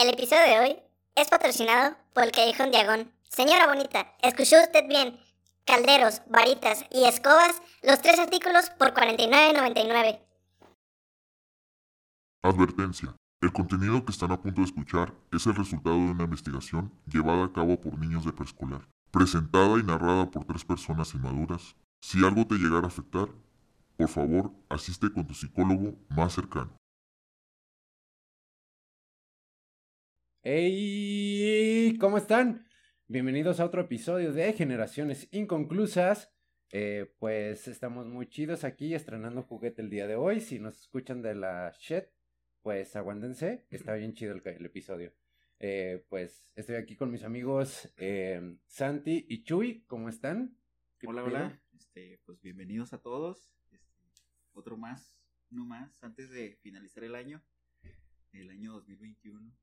El episodio de hoy es patrocinado por el Callejón Diagón. Señora bonita, escuchó usted bien. Calderos, varitas y escobas, los tres artículos por $49.99. Advertencia. El contenido que están a punto de escuchar es el resultado de una investigación llevada a cabo por niños de preescolar, presentada y narrada por tres personas inmaduras. Si algo te llegara a afectar, por favor, asiste con tu psicólogo más cercano. ¡Hey! ¿Cómo están? Bienvenidos a otro episodio de Generaciones Inconclusas. Eh, pues estamos muy chidos aquí estrenando juguete el día de hoy. Si nos escuchan de la shit, pues aguántense. Está bien chido el, el episodio. Eh, pues estoy aquí con mis amigos eh, Santi y Chuy. ¿Cómo están? ¿Qué Hola, pedo? hola. Este, pues bienvenidos a todos. Este, otro más, uno más, antes de finalizar el año, el año 2021.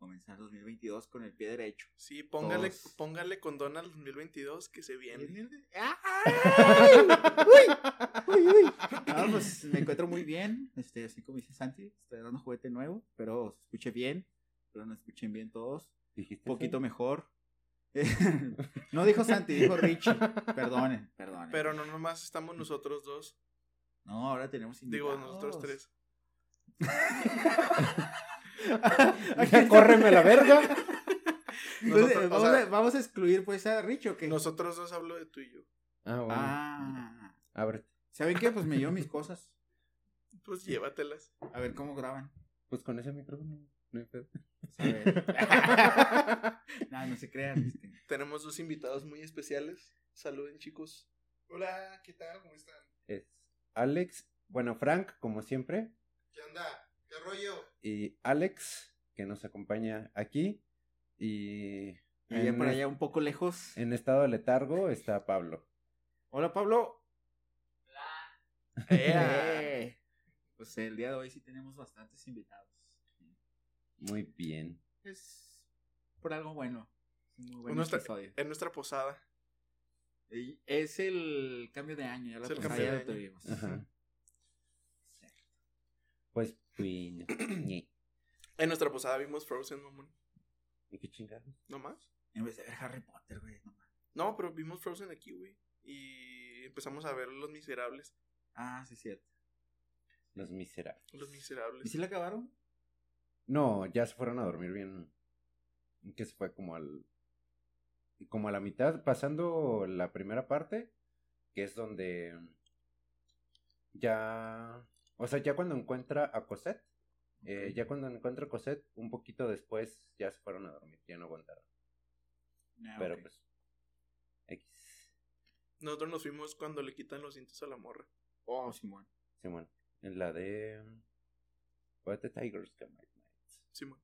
Comenzar 2022 con el pie derecho. Sí, póngale, Todos. póngale condón al 2022 que se viene. Uy, uy. No, pues me encuentro muy bien. Este, así como dice Santi, estoy dando juguete nuevo. Pero se escuche bien. Pero no escuchen bien todos. ¿Dijiste Un poquito mejor. no dijo Santi, dijo Richie. Perdonen, perdonen. Pero no nomás estamos nosotros dos. No, ahora tenemos invitados. Digo, nosotros tres. Ya córreme la verga. Entonces, Nosotros, o vamos, sea, a, vamos a excluir pues a Rich o qué? Nosotros dos hablo de tú y yo. Ah, bueno. Ah. ¿Saben qué? Pues me llevo mis cosas. Pues llévatelas. A ver cómo graban. Pues con ese micrófono. No hay pedo. Pues, no, no se crean. este. Tenemos dos invitados muy especiales. Saluden, chicos. Hola, ¿qué tal? ¿Cómo están? Es Alex, bueno, Frank, como siempre. ¿Qué onda? ¿Qué rollo? Y Alex, que nos acompaña aquí. Y Allá en, por allá un poco lejos. en estado de letargo está Pablo. Hola, Pablo. Eh. Pues el día de hoy sí tenemos bastantes invitados. Muy bien. Es por algo bueno. Muy buen Nuestra- episodio. En nuestra posada. Y Es el cambio de año. Ya la Es el pasada cambio ya de lo año. tuvimos. Ajá. Pues, bueno. En nuestra posada vimos Frozen, mamón. ¿Y qué chingados? ¿No más? En vez de ver Harry Potter, güey. No mames. No, pero vimos Frozen aquí, güey. Y empezamos a ver Los Miserables. Ah, sí, es cierto. Los miserables. Los Miserables. ¿Y si la acabaron? No, ya se fueron a dormir bien. Que se fue como al. Como a la mitad, pasando la primera parte, que es donde. Ya. O sea, ya cuando encuentra a Cosette. Eh, ya cuando encuentra a Cosette, un poquito después ya se fueron a dormir, ya no aguantaron. Ah, Pero pues. X. Nosotros nos fuimos cuando le quitan los dientes a la morra. Oh, Simón. Simón. En la de. What the Tigers Come at Night. Simón,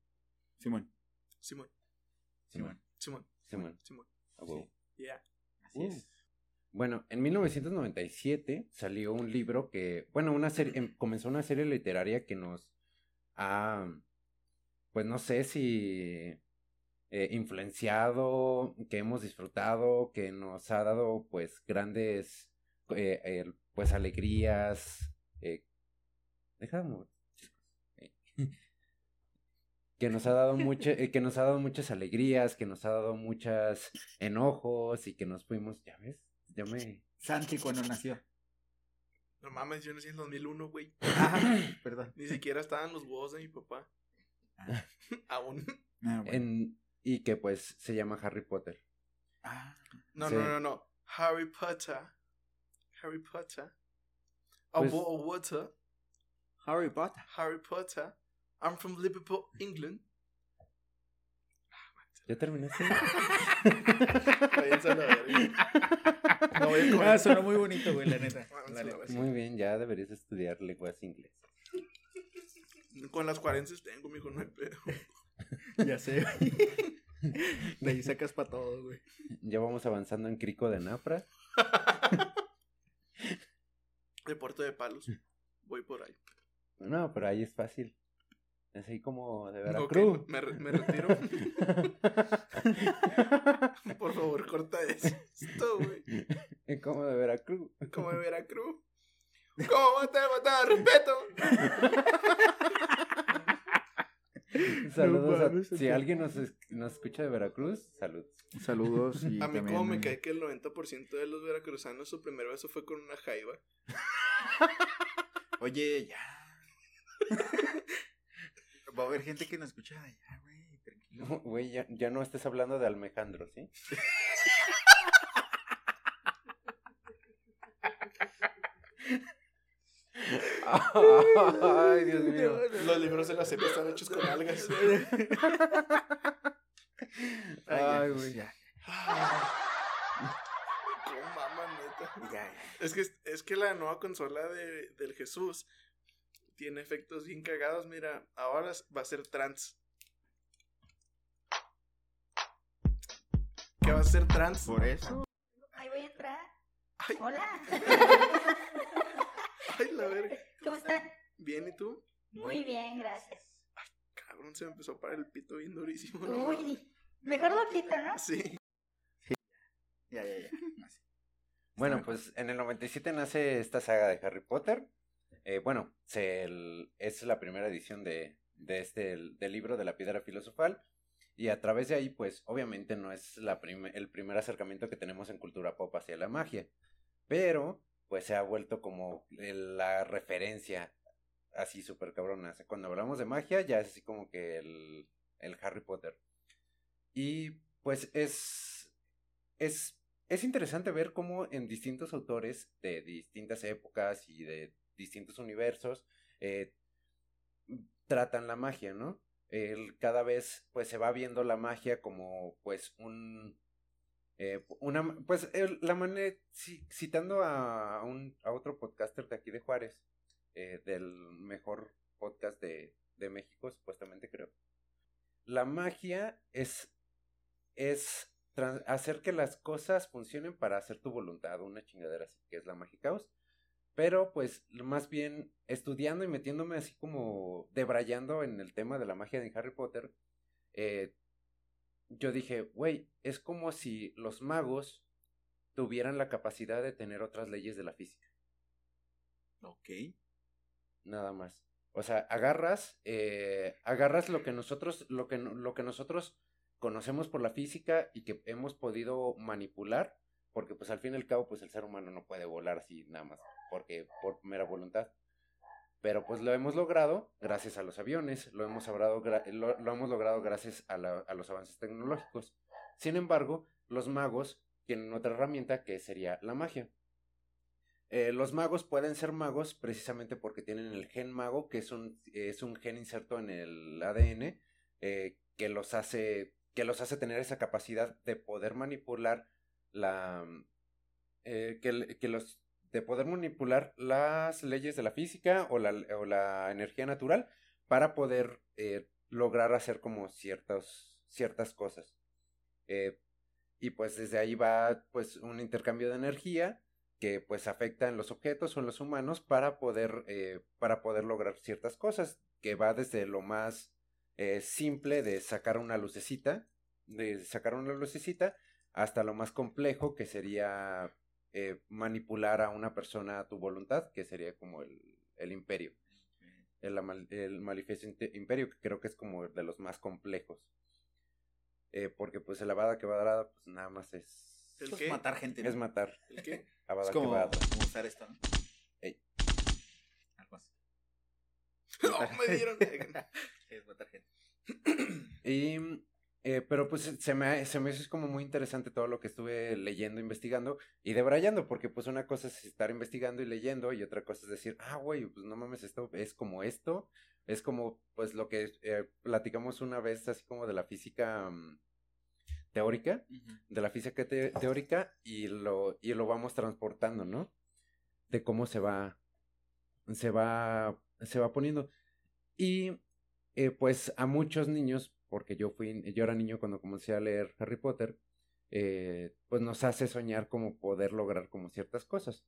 Simón. Simón, Simón. Simón, Simón. Simón. huevo. Yeah. Así Uh. es. Bueno, en 1997 salió un libro que, bueno, una serie, em- comenzó una serie literaria que nos ha, pues no sé si eh, influenciado, que hemos disfrutado, que nos ha dado pues grandes, eh, pues alegrías, eh, deja de mover, eh, que nos ha dado mucho, que nos ha dado muchas alegrías, que nos ha dado muchas enojos y que nos fuimos, ya ves, ya me... Santi cuando nació. No mames, yo nací en 2001, güey. Ah, perdón. Ni siquiera estaban los huevos de mi papá. Ah. Aún. Ah, bueno. En, y que pues se llama Harry Potter. Ah, No, Sí. no, no, no. Harry Potter. Harry Potter. A Pues- bowl of water. Harry Potter. Harry Potter. I'm from Liverpool, England. ¿Ya terminaste? No voy a comer. Ah, sonó muy bonito, güey, la neta. La neta. verga. Muy bien, ya deberías estudiar lenguas inglesas. Con las 40 tengo, mijo, no hay pedo. Ya sé. De ahí sacas para todo, güey. Ya vamos avanzando en Crico de Napra. De Puerto de Palos. Voy por ahí. No, pero ahí es fácil. Así como de Veracruz. me, re- me retiro. Por favor, corta esto, güey. como de Veracruz. Como de Veracruz. ¿Cómo te falta respeto? Saludos a- mames, si alguien nos, es- nos escucha de Veracruz, saludos. Saludos y A mí también... como me cae que el 90% de los veracruzanos su primer beso fue con una jaiba. Oye, ya. Va a haber gente que nos escucha allá, güey. Tranquilo. Güey, ya, ya no estés hablando de Almejandro, ¿sí? Ay, Dios mío. Los libros de la serie están hechos con algas. Ay, güey. Ya, ¿Cómo maman, neta? ya, ya. Es que, es que la nueva consola de, del Jesús tiene efectos bien cagados. Mira, ahora va a ser trans. ¿Qué va a ser trans? Por eso. Ahí voy a entrar. Ay. Hola. Ay, la verga. ¿Cómo están? Bien, ¿y tú? Muy bien, gracias. Cabrón, se me empezó a parar el pito bien durísimo. ¿no? Uy, mejor lo quito, ¿no? Sí. Ya, ya, ya. Así. Bueno, pues en el 97 nace esta saga de Harry Potter. Eh, bueno, es la primera edición de, este el- del libro de la piedra filosofal. Y a través de ahí, pues obviamente no es el primer acercamiento que tenemos en cultura pop hacia la magia. Pero, pues se ha vuelto como la referencia así súper cabrona. Cuando hablamos de magia, ya es así como que el, el Harry Potter. Y pues es, es, es interesante ver cómo en distintos autores de distintas épocas y de distintos universos eh, tratan la magia, ¿no? El, cada vez pues se va viendo la magia como pues un eh, una pues la manera citando a, un a otro podcaster de aquí de Juárez eh, del mejor podcast de, de México supuestamente creo la magia es es hacer que las cosas funcionen para hacer tu voluntad, una chingadera así, que es la Magic House. Pero pues más bien estudiando y metiéndome así como debrayando en el tema de la magia de Harry Potter, eh, yo dije, güey, es como si los magos tuvieran la capacidad de tener otras leyes de la física. Ok. Nada más. O sea, agarras, eh, agarras lo que nosotros, lo que, lo que nosotros conocemos por la física y que hemos podido manipular, porque pues al fin y al cabo, pues el ser humano no puede volar así nada más, porque por mera voluntad. Pero pues lo hemos logrado gracias a los aviones, lo hemos, logrado, gra- lo, hemos logrado gracias a, la- a los avances tecnológicos. Sin embargo, los magos tienen otra herramienta que sería la magia. Eh, los magos pueden ser magos precisamente porque tienen el gen mago, que es un, es un gen inserto en el ADN, eh, que los hace que los hace tener esa capacidad de poder manipular la eh, que los de poder manipular las leyes de la física o la, o la energía natural para poder eh, lograr hacer como ciertas ciertas cosas. Eh, y pues desde ahí va pues un intercambio de energía que pues afecta en los objetos o en los humanos para poder eh, para poder lograr ciertas cosas que va desde lo más simple de sacar una lucecita de sacar una lucecita hasta lo más complejo que sería eh, manipular a una persona a tu voluntad que sería como el, el imperio el, el imperio que creo que es como de los más complejos Eh, porque pues el Avada que va pues nada más es ¿El Pues qué? matar gente. ¿no? es matar ¿El qué? Avada Es como, Kedavra. como usar esto, ¿no? Ey. Algo así. No, me dieron. Es matar gente. Y, eh, pero pues se me, se me hizo como muy interesante todo lo que estuve leyendo, investigando y debrayando, porque pues una cosa es estar investigando y leyendo y otra cosa es decir, ah, güey, pues no mames, esto es como esto, es como pues lo que eh, platicamos una vez así como de la física mm, teórica, de la física te- teórica y lo, y lo vamos transportando, ¿no? De cómo se va, se va, se va poniendo. Y eh, pues a muchos niños, porque yo fui, yo era niño cuando comencé a leer Harry Potter, eh, pues nos hace soñar como poder lograr como ciertas cosas.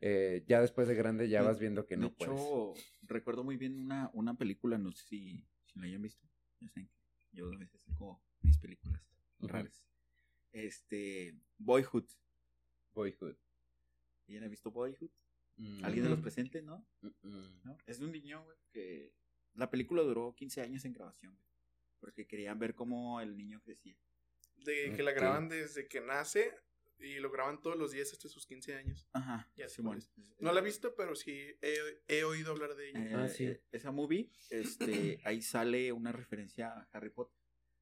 Eh, ya después de grande ya De- vas viendo que de no hecho, puedes. recuerdo muy bien una, una película, no sé si, si la hayan visto. Ya saben que yo a veces tengo mis películas raras. Este, Boyhood. Boyhood. ¿Alguien ha visto Boyhood? Mm, ¿Alguien de los mm, presentes, no? mm, mm. ¿No? Es de un niño, güey, que la película duró 15 años en grabación. güey. Porque querían ver cómo el niño crecía. De que la graban desde que nace y lo graban todos los días hasta sus 15 años. Ajá, Ya Simón. después. No la he visto, pero sí he, he oído hablar de ella. Eh, Ah, sí. eh, Esa movie, este, ahí sale una referencia a Harry Potter,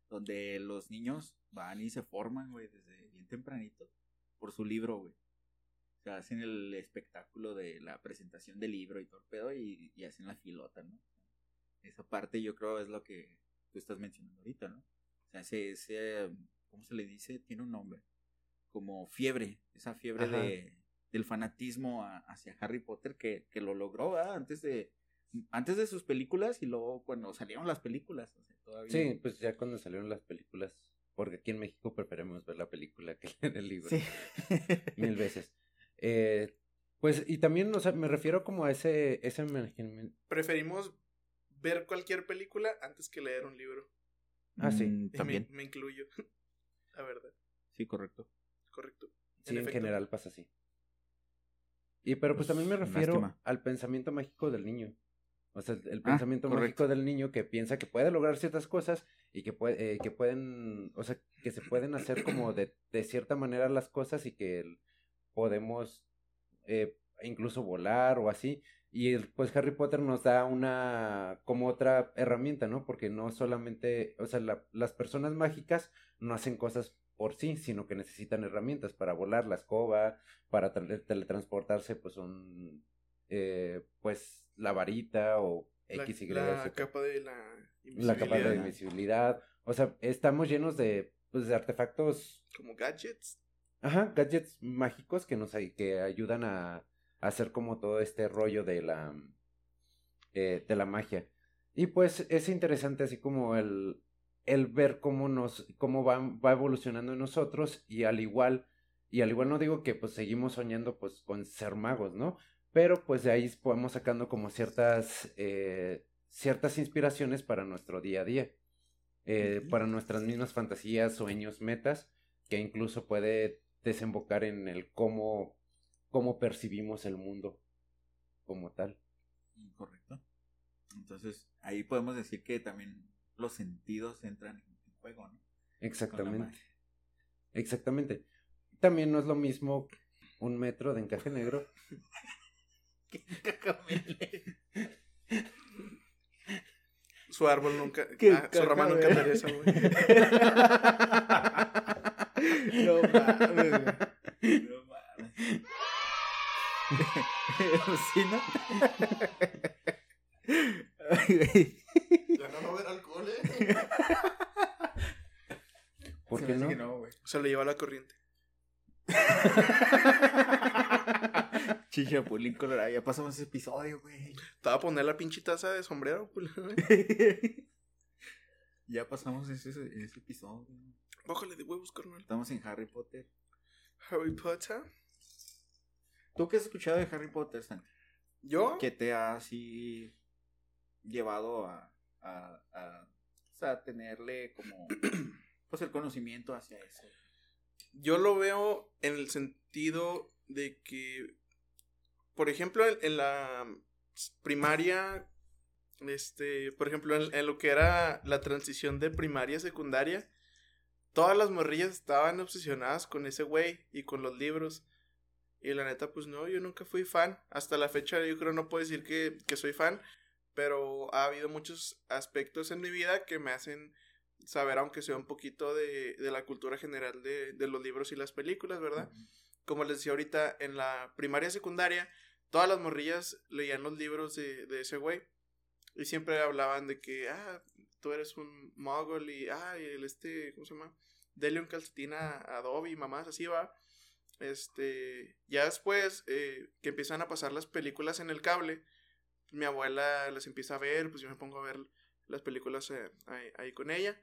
donde los niños van y se forman, güey, desde bien tempranito, por su libro, güey. O sea, hacen el espectáculo de la presentación del libro y todo el pedo y, y hacen la filota, ¿no? Esa parte yo creo es lo que tú estás mencionando ahorita, ¿no? O sea, ese, ese ¿cómo se le dice? Tiene un nombre. Como fiebre, esa fiebre de, del fanatismo a- hacia Harry Potter que, que lo logró, ¿verdad? Antes de, antes de sus películas y luego cuando salieron las películas. O sea, todavía. Sí, pues ya cuando salieron las películas, porque aquí en México preferimos ver la película que leer el libro. Sí. Mil veces. Eh, pues, y también, o sea, me refiero como a ese, ese Preferimos ver cualquier película antes que leer un libro. Ah, sí. Mm, me- También. Me, incluyo. La verdad, Sí, correcto. correcto. Sí, en, general pasa así. Y pero pues Pues, también me refiero lástima. al pensamiento mágico del niño. O sea, el, Ah, pensamiento mágico del niño que piensa que puede lograr ciertas cosas y que puede, eh, que pueden, o sea, que se pueden hacer como de, de cierta manera las cosas y que podemos eh, incluso volar o así. Y pues Harry Potter nos da una como otra herramienta, ¿no? Porque no solamente, o sea, la- las personas mágicas no hacen cosas por sí, sino que necesitan herramientas para volar, la escoba, para tele- teletransportarse, pues un, eh, pues la varita o X, Y, la capa de la la capa de invisibilidad, invisibilidad. O sea, estamos llenos de, pues, de artefactos Como gadgets. Ajá, gadgets mágicos que nos que ayudan a hacer como todo este rollo de la eh, de la magia. Y pues es interesante así como el, el ver cómo nos, cómo va, va evolucionando en nosotros, y al igual, y al igual no digo que pues seguimos soñando pues con ser magos, ¿no? Pero pues de ahí podemos sacando como ciertas eh, ciertas inspiraciones para nuestro día a día. eh, para nuestras mismas fantasías, sueños, metas, que incluso puede desembocar en el cómo, cómo percibimos el mundo como tal. Correcto. Entonces, ahí podemos decir que también los sentidos entran en juego, ¿no? Exactamente. Exactamente. También no es lo mismo un metro de encaje negro. Su árbol nunca. Qué ah, su rama nunca caca, endereza, güey. no mames. No mames. ¿Sí, no? Ay, güey. Ya no va a haber alcohol, ¿eh? ¿Por Se qué me hace no? que no, güey. Se lo lleva la corriente. Chichapulín colorado. Ya pasamos ese episodio, güey. Te voy a poner la pinche taza de sombrero, culero, güey. ya pasamos ese, ese episodio. Bájale de huevos, carnal. Estamos en Harry Potter. Harry Potter. ¿Tú qué has escuchado de Harry Potter, Santi? Yo, ¿Qué te ha así llevado a, a, a, sea, tenerle como pues el conocimiento hacia eso? yo lo veo en el sentido de que, por ejemplo, en, en la primaria, este, por ejemplo, en, en lo que era la transición de primaria a secundaria, todas las morrillas estaban obsesionadas con ese güey y con los libros. Y la neta, pues no, yo nunca fui fan. Hasta la fecha yo creo no puedo decir que, que soy fan, pero ha habido muchos aspectos en mi vida que me hacen saber, aunque sea un poquito de, de la cultura general de, de los libros y las películas, ¿verdad? Como les decía ahorita, en la primaria y secundaria, todas las morrillas leían los libros de, de ese güey. Y siempre hablaban de que, ah, tú eres un mogul y, ah, y el este, ¿cómo se llama? Dele un calcetín a, a Dobby, mamás, así va. Este, ya después eh, que empiezan a pasar las películas en el cable, mi abuela las empieza a ver, pues yo me pongo a ver las películas eh, ahí, ahí con ella.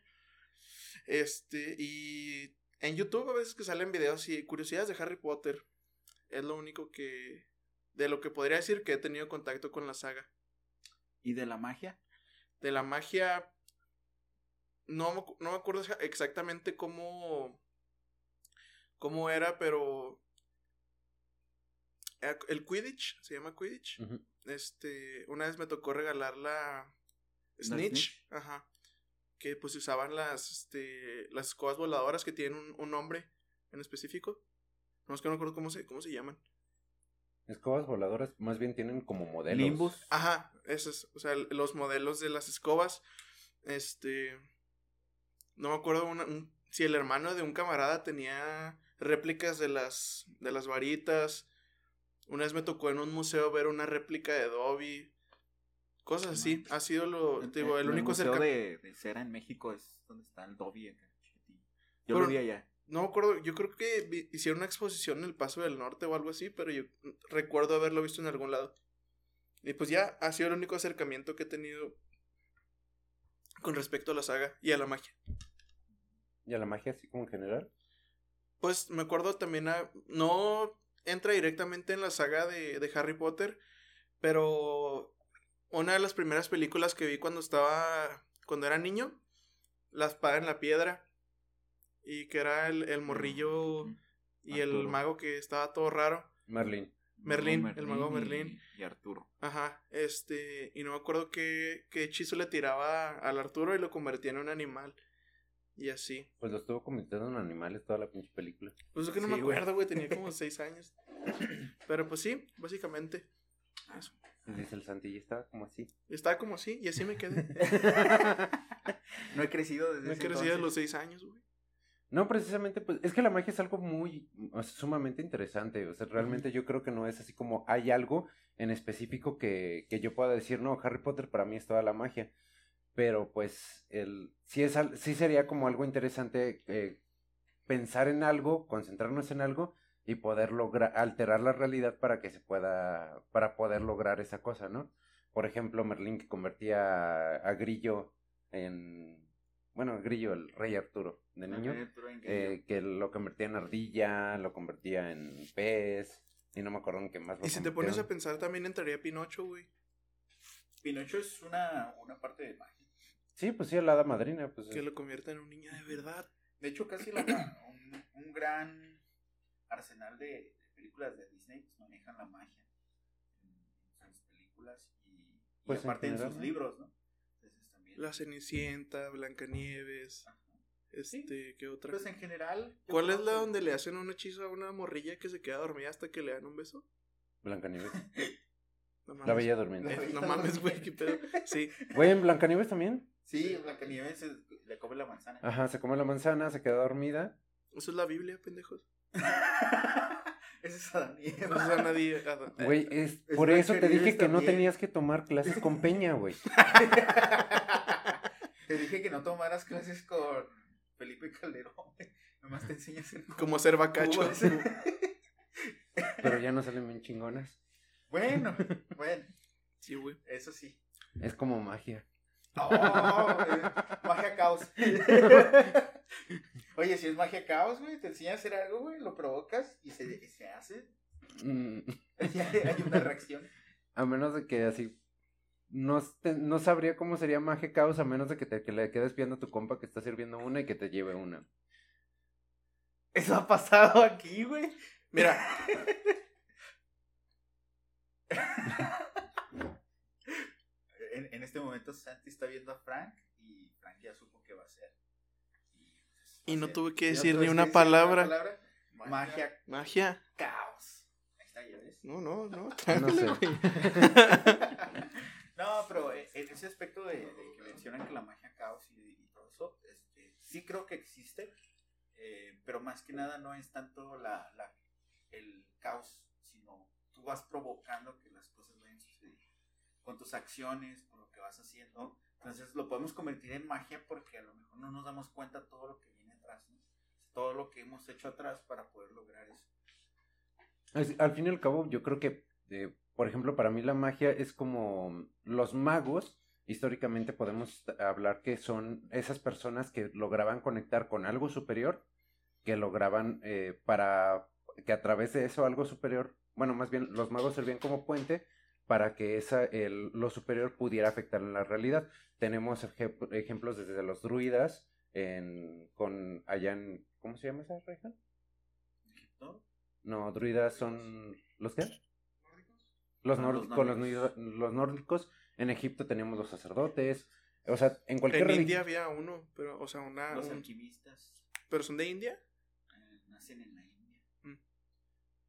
Este, y en YouTube a veces que salen videos y curiosidades de Harry Potter. Es lo único que, de lo que podría decir que he tenido contacto con la saga. ¿Y de la magia? De la magia, no, no me acuerdo exa- exactamente cómo, cómo era, pero eh, el Quidditch, se llama Quidditch. Este, una vez me tocó regalar la ¿La Snitch, ajá. que pues usaban las, este, las escobas voladoras que tienen un, un nombre en específico. No es que no recuerdo cómo se, cómo se llaman. Escobas voladoras más bien tienen como modelos. Limbus. Ajá, esos, o sea, los modelos de las escobas, este, no me acuerdo una- un- si el hermano de un camarada tenía réplicas de las, de las varitas, una vez me tocó en un museo ver una réplica de Dobby, cosas así, ha sido lo, te digo, en el único museo de, de cera en México es donde está el Dobby acá. Yo Pero- lo vi allá. No me acuerdo, yo creo que hicieron una exposición en el Paso del Norte o algo así, pero yo recuerdo haberlo visto en algún lado. Y pues ya ha sido el único acercamiento que he tenido con respecto a la saga y a la magia. Y a la magia así como en general. Pues me acuerdo también a... No entra directamente en la saga de, de Harry Potter, pero una de las primeras películas que vi cuando estaba... Cuando era niño, La espada en la piedra. Y que era el, el morrillo y el mago que estaba todo raro. Merlin. Merlín, el mago y- Merlín. Y Arturo. Ajá, este, y no me acuerdo qué, qué hechizo le tiraba al Arturo y lo convertía en un animal. Y así. Pues lo estuvo convirtiendo en animales toda la pinche película. Pues es que no Sí, me acuerdo, güey, tenía como seis años. Pero pues sí, básicamente. Eso. Dice el Santi, y estaba como así. Estaba como así y así me quedé. No he crecido desde ese crecí a entonces. los seis años, güey. No, precisamente, pues es que la magia es algo muy o sea, sumamente interesante. O sea, realmente yo creo que no es así como hay algo en específico que, que yo pueda decir, no, Harry Potter para mí es toda la magia. Pero pues el, sí, es, al- sí sería como algo interesante eh, pensar en algo, concentrarnos en algo y poder lograr, alterar la realidad para que se pueda, para poder lograr esa cosa, ¿no? Por ejemplo, Merlín que convertía a, a Grillo en, bueno, Grillo, el rey Arturo de niño Arturo eh, que lo convertía en ardilla, lo convertía en pez, y no me acuerdo en qué más. lo Y si te pones a pensar, también entraría Pinocho, güey. Pinocho es una, una parte de magia. Sí, pues sí, el hada madrina, pues. Que lo convierta en un niño de verdad. De hecho, casi la, un, un gran arsenal de, de películas de Disney pues, manejan la magia en sus películas y, y Pues, en aparte en, general, sus ¿no? libros, ¿no? Entonces también. La Cenicienta, Blancanieves, Ajá. este, ¿qué otra? Pues en general. ¿Cuál es la donde le hacen un hechizo a una morrilla que se queda dormida hasta que le dan un beso? Blancanieves. No La mames. Bella Durmiente. Eh, no mames, güey, qué pedo. Sí, Güey, en Blancanieves también. Sí, Blancanieves se- le come la manzana. Ajá, se come la manzana, se queda dormida. eso es la Biblia, pendejos. Ese es Adán y Eva. No a nadie. Güey, es, es por eso te Blancanieves dije que no también. tenías que tomar clases con Peña, güey. Te dije que no tomaras clases con Felipe Calderón. Nomás te enseña a hacer Como ser bacacho. Pero ya no salen bien chingonas. Bueno, bueno, Sí, güey. eso sí. Es como magia. Oh, eh, magia caos. Oye, si es magia caos, güey, te enseña a hacer algo, güey, lo provocas y se, se hace. Mm, hay hay una reacción. a menos de que así. No, te- no sabría cómo sería magia caos a menos de que, te, que le quedes viendo a tu compa que está sirviendo una y que te lleve una. Eso ha pasado aquí, güey. Mira, En, en este momento Santi está viendo a Frank y Frank ya supo qué va a hacer. Y, pues, Y no ser- tuve que decir ni una palabra. Magia magia. caos. Ahí está, ya ves. No, no, no. No sé. No, pero eh, en ese aspecto de, de que mencionan que la magia caos y, y todo eso, este, sí creo que existe, eh, pero más que nada no es tanto la, la- el caos, tú vas provocando que las cosas vayan sucediendo con tus acciones, con lo que vas haciendo. Entonces lo podemos convertir en magia porque a lo mejor no nos damos cuenta todo lo que viene atrás, ¿no? todo lo que hemos hecho atrás para poder lograr eso. Al fin y al cabo, yo creo que, eh, por ejemplo, para mí la magia es como los magos. Históricamente podemos hablar que son esas personas que lograban conectar con algo superior, que lograban eh, para que a través de eso algo superior, bueno, más bien los magos servían como puente para que esa, el- lo superior pudiera afectar en la realidad. Tenemos ej- ejemplos desde los druidas, en, con allá en, ¿cómo se llama esa región? ¿no? No, druidas son. ¿Los qué? Los, nórdicos, los los, los nórdicos. En Egipto teníamos los sacerdotes. O sea, en cualquier En India había uno, pero, o sea, una. Los un- alquimistas ¿Pero son de India? eh, nacen en la India.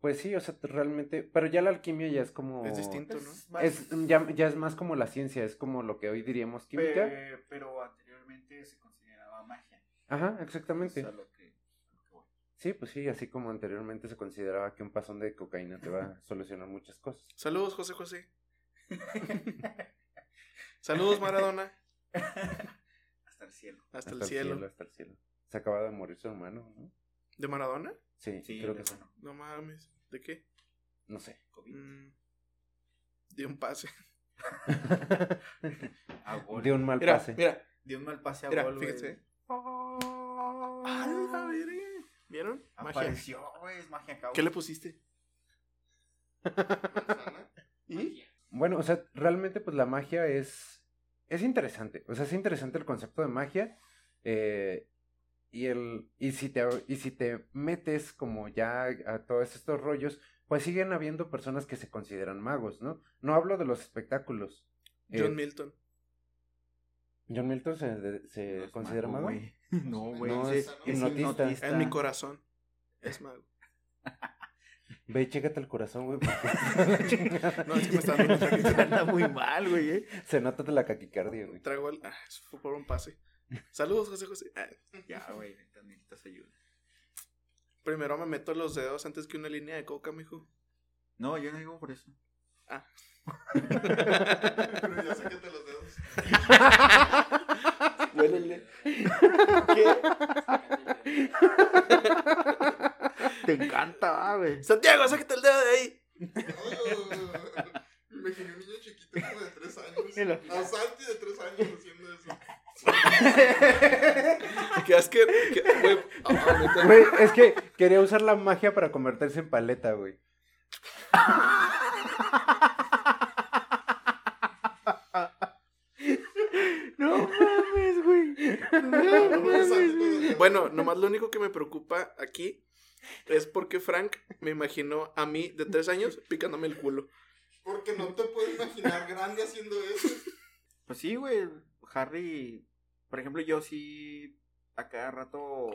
Pues sí, o sea, realmente, pero ya la alquimia ya es como... Es distinto, ¿no? Es más- Es, ya, ya es más como la ciencia, es como lo que hoy diríamos química. Pe- pero anteriormente se consideraba magia. Ajá, exactamente. a lo que, a lo que voy. Sí, pues sí, así como anteriormente se consideraba que un pasón de cocaína te va a solucionar muchas cosas. Saludos, José José. Saludos, Maradona. Hasta el cielo. Hasta, el cielo. Hasta el cielo. Se acaba de morir su hermano, ¿no? ¿De Maradona? Sí, Sí, creo que sí. No mames. ¿De qué? No sé. COVID. Mm, de un pase. A gol. De un mal Mira, pase. mira, De un mal pase a mira, gol, güey. fíjense. ¡A la verga! ¿Vieron? Magia. Apareció, güey, es magia cabrón. ¿Qué le pusiste? ¿Y? Bueno, o sea, realmente pues la magia es, es interesante. O sea, es interesante el concepto de magia. eh, y, el, y, si te, y si te metes como ya a todos estos rollos, pues siguen habiendo personas que se consideran magos, ¿no? No hablo de los espectáculos. Eh, John Milton. John Milton se, se No considera mago. No, güey. No, es, es hipnotista. En mi corazón. Es mago. Ve chécate el corazón, güey. porque- No, es que me está dando. Anda muy mal, güey. eh. se nota de la caquicardia, güey. Traigo el. Ah, eso fue por un pase. Saludos, José José. Ah, Ya, güey, neta, necesitas ayuda. primero me meto los dedos antes que una línea de coca, mijo. No, yo no digo por eso. Ah. Pero ya sáquate los dedos. Huélele. Te encanta, güey. Santiago, sácate el dedo de ahí. Me imaginé un niño chiquito como de 3 años. A Santi de 3 años haciendo eso. Güey. Güey, es que quería usar la magia para convertirse en paleta, güey. No mames, güey. Bueno, nomás lo único que me preocupa aquí es porque Frank me imaginó a mí de tres años picándome el culo. Porque no te puedo imaginar grande haciendo eso. Pues sí, güey. Harry, por ejemplo, yo sí a cada rato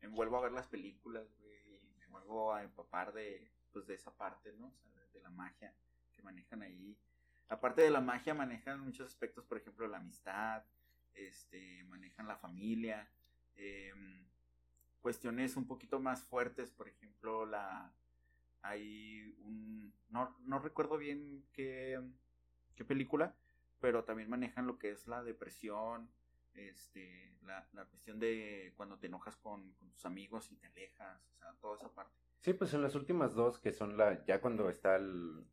me vuelvo a ver las películas, güey. y Me vuelvo a empapar de, pues, de esa parte, ¿no? O sea, de, la magia que manejan ahí. Aparte de la magia, manejan muchos aspectos, por ejemplo, la amistad, este, manejan la familia, em, cuestiones un poquito más fuertes, por ejemplo, la hay un no, no recuerdo bien qué, qué película, pero también manejan lo que es la depresión, este, la, la cuestión de cuando te enojas con, tus amigos y te alejas, o sea, toda esa parte. Sí, pues en las últimas dos, que son la, ya cuando está el,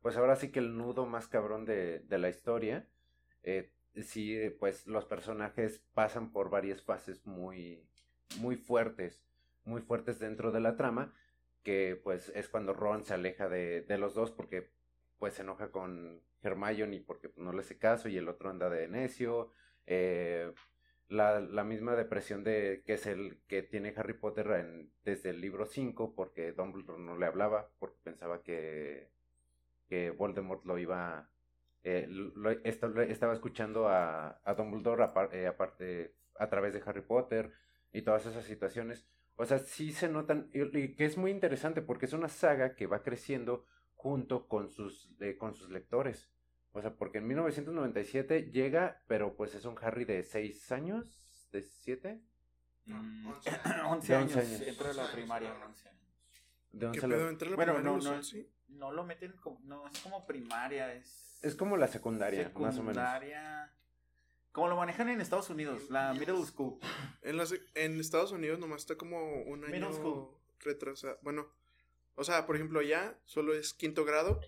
pues ahora sí que el nudo más cabrón de, de la historia, eh, sí, eh, pues los personajes pasan por varias fases muy, muy fuertes, muy fuertes dentro de la trama, que pues es cuando Ron se aleja de, de los dos porque pues se enoja con Hermione porque no le hace caso y el otro anda de necio, eh, la, la misma depresión de que es el que tiene Harry Potter desde el libro 5 porque Dumbledore no le hablaba porque pensaba que, que Voldemort lo iba eh, estaba escuchando a, a Dumbledore eh, aparte a través de Harry Potter y todas esas situaciones. O sea sí se notan y, y que es muy interesante porque es una saga que va creciendo junto con sus eh, con sus lectores o sea, porque en 1997 llega, pero pues es un Harry de 6 años, de 7, Mm, 11 11 De años, 11 años. entra a la 11 primaria, años. 11 años. de ¿Qué 11 pedo? la- ¿Entré a la Bueno, primaria no, no, 11? no lo meten como, no, es como primaria, es... Es como la secundaria, más o menos. secundaria. Como lo manejan en Estados Unidos, la middle school. En, las- en Estados Unidos nomás está como un año retrasado. Bueno, o sea, por ejemplo, allá solo es quinto grado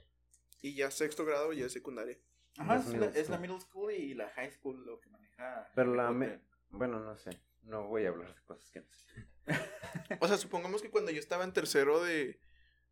y ya sexto grado ya es secundaria. Ajá, Es la, es la middle school y la high school lo que maneja. Pero la me-. Bueno, no sé, no voy a hablar de cosas que no sé. O sea, supongamos que cuando yo estaba en tercero de...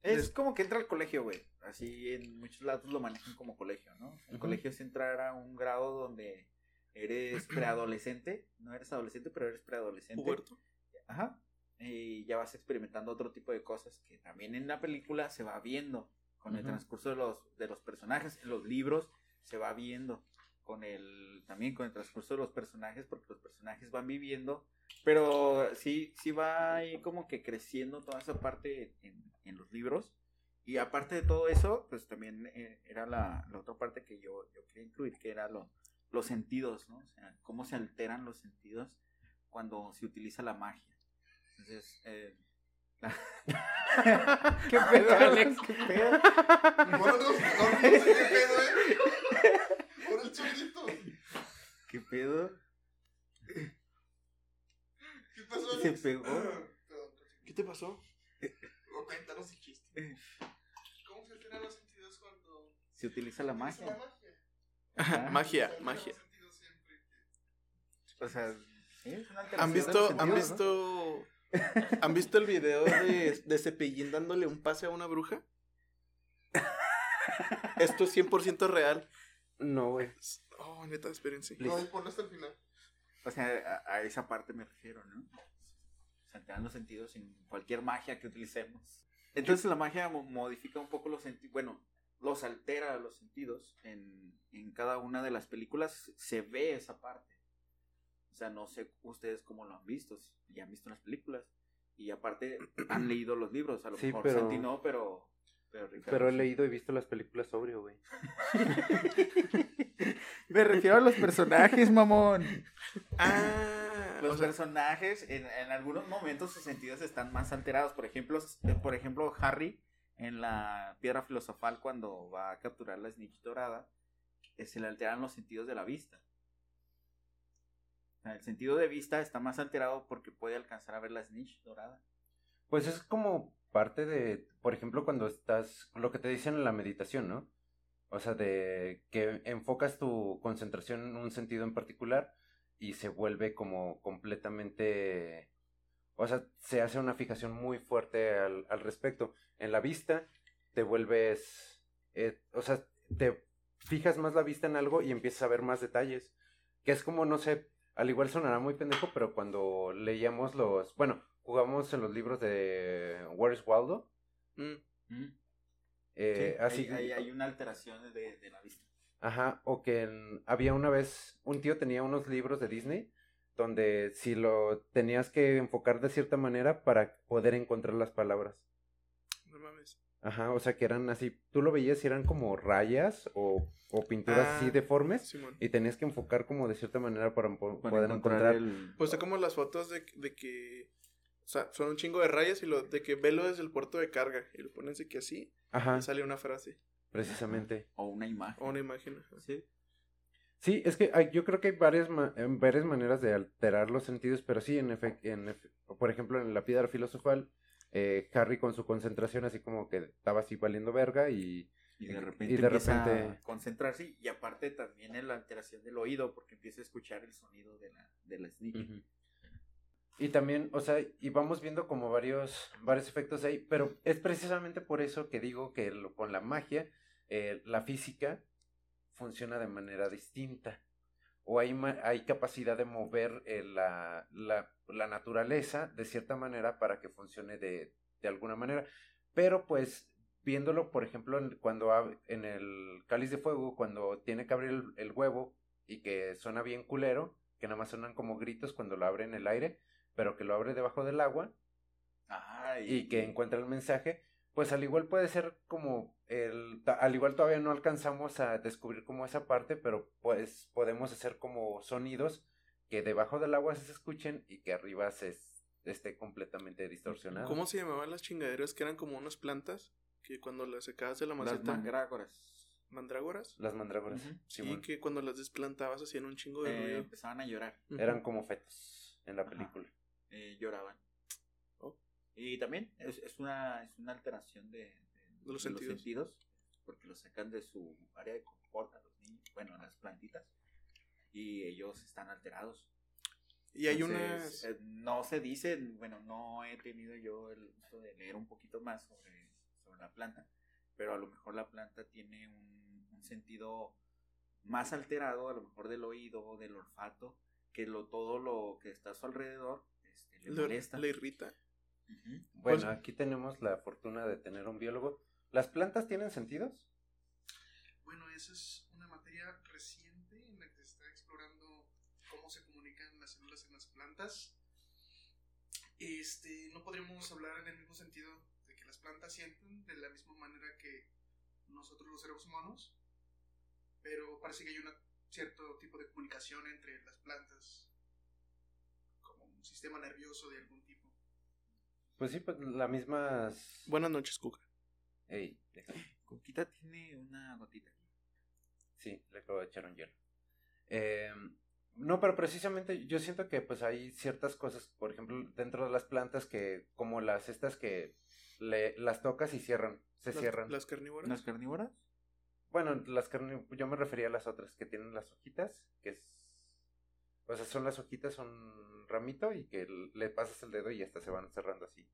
Es como que entra al colegio, güey. Así en muchos lados lo manejan como colegio, ¿no? El colegio es entrar a un grado donde eres preadolescente. No eres adolescente, pero eres preadolescente. Puberto. Ajá. Y ya vas experimentando otro tipo de cosas que también en la película se va viendo con el Ujú. transcurso de los, de los personajes. En los libros se va viendo con el también con el transcurso de los personajes, porque los personajes van viviendo, pero sí, sí va ahí como que creciendo toda esa parte en, en los libros. Y aparte de todo eso, pues también eh, era la, la otra parte que yo, yo quería incluir, que era lo, los sentidos, ¿no? O sea, cómo se alteran los sentidos cuando se utiliza la magia. Entonces, eh, ¿Qué pedo, Alex? ¿Qué pedo? Bueno, no, no, no sé qué pedo, eh. Por el chulito. ¿Qué pedo? ¿Qué pasó, Se pegó. ¿Qué te pasó? O cuéntanos el chiste. ¿Cómo se alteran los sentidos cuando Se utiliza la magia. la magia? Ajá. magia, Se los O sea, sí, es una alteración ¿Han visto, han sentidos, ¿no? Han visto el video de, de Cepillín dándole un pase a una bruja? Esto es 100% real. No, güey. Oh, neta, espérense. No, y ponlo hasta el final. O sea, a, a esa parte me refiero, ¿no? Se alteran los sentidos en cualquier magia que utilicemos. Entonces la magia mo- modifica un poco los sentidos, bueno, los altera los sentidos. En, en cada una de las películas se ve esa parte. O sea, no sé ustedes cómo lo han visto, si ya han visto las películas. Y aparte han leído los libros, a lo Sí, mejor pero- Santi no, pero... Pero, Ricardo Pero he sí. leído y visto las películas sobrio, güey. Me refiero a los personajes, mamón. Ah, Los o sea, personajes en, en algunos momentos sus sentidos están más alterados. Por ejemplo, eh, por ejemplo, Harry en la piedra filosofal cuando va a capturar la snitch dorada, eh, se le alteran los sentidos de la vista. El sentido de vista está más alterado porque puede alcanzar a ver la snitch dorada. Pues es como parte de, por ejemplo, cuando estás, lo que te dicen en la meditación, ¿no? O sea, de que enfocas tu concentración en un sentido en particular y se vuelve como completamente, o sea, se hace una fijación muy fuerte al, al respecto. En la vista te vuelves, eh, o sea, te fijas más la vista en algo y empiezas a ver más detalles. Que es como, no sé, al igual sonará muy pendejo, pero cuando leíamos los, bueno, jugamos en los libros de Where's Waldo, mm, eh, Sí, así, hay, hay- hay una alteración de, de la vista. ajá, o que en- había una vez, un tío tenía unos libros de Disney donde si lo tenías que enfocar de cierta manera para poder encontrar las palabras. Ajá, o sea que eran así, tú lo veías y eran como rayas o, o pinturas Ah, así deformes Simón. y tenías que enfocar como de cierta manera para, po- Para poder encontrar. el... Pues es como las fotos de, de que. O sea, son un chingo de rayas y lo de que velo desde el puerto de carga. Y lo ponen así que así. Ajá, Y sale una frase. precisamente. O una imagen. O una imagen. ajá. Sí. Sí, es que hay- yo creo que hay varias, ma- varias maneras de alterar los sentidos, pero sí, en efecto, en efe- por ejemplo, en la piedra filosofal, eh, Harry con su concentración así como que estaba así valiendo verga y... Y Y de repente empieza repente- a concentrarse y aparte también en la alteración del oído porque empieza a escuchar el sonido de la, de la. Ujú. Y también, o sea, y vamos viendo como varios, varios efectos ahí, pero es precisamente por eso que digo que lo- con la magia, eh, la física funciona de manera distinta. O hay, hay capacidad de mover eh, la, la, la naturaleza de cierta manera para que funcione de, de alguna manera. Pero pues, viéndolo, por ejemplo, en- cuando en el cáliz de fuego, cuando tiene que abrir el, el huevo y que suena bien culero, que nada más suenan como gritos cuando lo abre en el aire, pero que lo abre debajo del agua y que encuentra el mensaje, pues al igual puede ser como el, al igual todavía no alcanzamos a descubrir como esa parte, pero pues podemos hacer como sonidos que debajo del agua se escuchen y que arriba se es- esté completamente distorsionado. ¿Cómo se llamaban las chingaderas que eran como unas plantas? Que cuando las sacabas de la las maceta. mangrágoras mandrágoras. Las mandrágoras. Y que cuando las desplantabas hacían un chingo de eh, ruido. empezaban a llorar. Eran como fetos en la Ajá. película. eh, lloraban. Y también es, es una, es una alteración de, de- los de sentidos. porque los sacan de su área de confort a los niños, bueno, a las plantitas, y ellos están alterados. Y hay unas. eh, no se dice, bueno, no he tenido yo el gusto de leer un poquito más sobre, sobre la planta, pero a lo mejor la planta tiene un, un sentido más alterado, a lo mejor del oído, del olfato, que lo, todo lo que está a su alrededor este, le le, molesta. le irrita. Ujú. Bueno, Pues- aquí tenemos la fortuna de tener un biólogo. ¿Las plantas tienen sentidos? Bueno, esa es una materia reciente en la que se está explorando plantas, este, no podríamos hablar en el mismo sentido de que las plantas sienten de la misma manera que nosotros los seres humanos, pero parece que hay un cierto tipo de comunicación entre las plantas, como un sistema nervioso de algún tipo. Pues sí, pues las mismas... Buenas noches, Cuca. Ey. Coquita tiene una gotita. Sí, le acabo de echar un hielo. Eh, no, pero precisamente yo siento que pues hay ciertas cosas, por ejemplo, dentro de las plantas que, como las estas que le, las tocas y cierran, se Las- cierran. Las carnívoras. ¿Las carnívoras? Bueno, las carne, yo me refería a las otras que tienen las hojitas, que es, o sea, son las hojitas, son ramito y que le pasas el dedo y hasta se van cerrando así.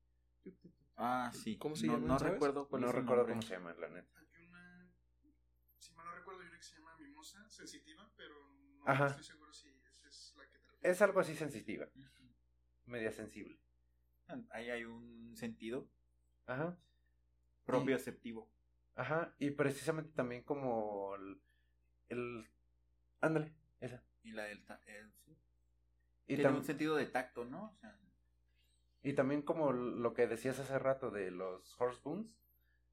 Ah, sí. ¿Cómo se no, llaman, No sabes? recuerdo cuál no es el recuerdo nombre. cómo se llama, la neta. Hay una, si mal no recuerdo, hay una que se llama mimosa sensitiva, pero no Ajá. estoy seguro si esa es la que te refieres. Es algo así sensitiva, media sensible. Ahí hay un sentido Ajá. propio aceptivo. Ajá, y precisamente también como el, el ándale, esa. Y la del... ta- el-. Y, Tiene un sentido de tacto, ¿no? O sea, y también como lo que decías hace rato de los Horseboons,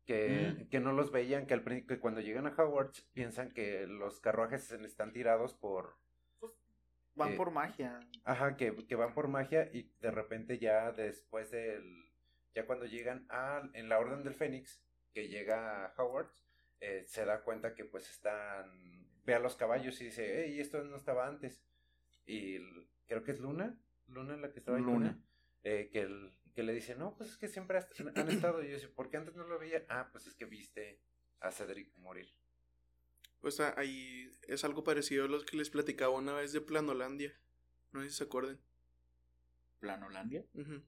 que, Mm. que no los veían, que al que cuando llegan a Hogwarts piensan que los carruajes están tirados por, van Eh, por magia. ajá, que, que van por magia y de repente ya después del, ya cuando llegan a, en la Orden del Fénix, que llega a Hogwarts, eh, se da cuenta que pues están, ve a los caballos y dice, hey, esto no estaba antes. Y creo que es Luna, Luna la que estaba ahí Luna. eh, que, el- que le dice, no, pues es que siempre has- han estado. Y yo dice, ¿por qué antes no lo veía? Ah, pues es que viste a Cedric morir. Pues ah, ahí es algo parecido a los que les platicaba una vez de Planolandia. No sé si se acuerdan. ¿Planolandia? Ujú.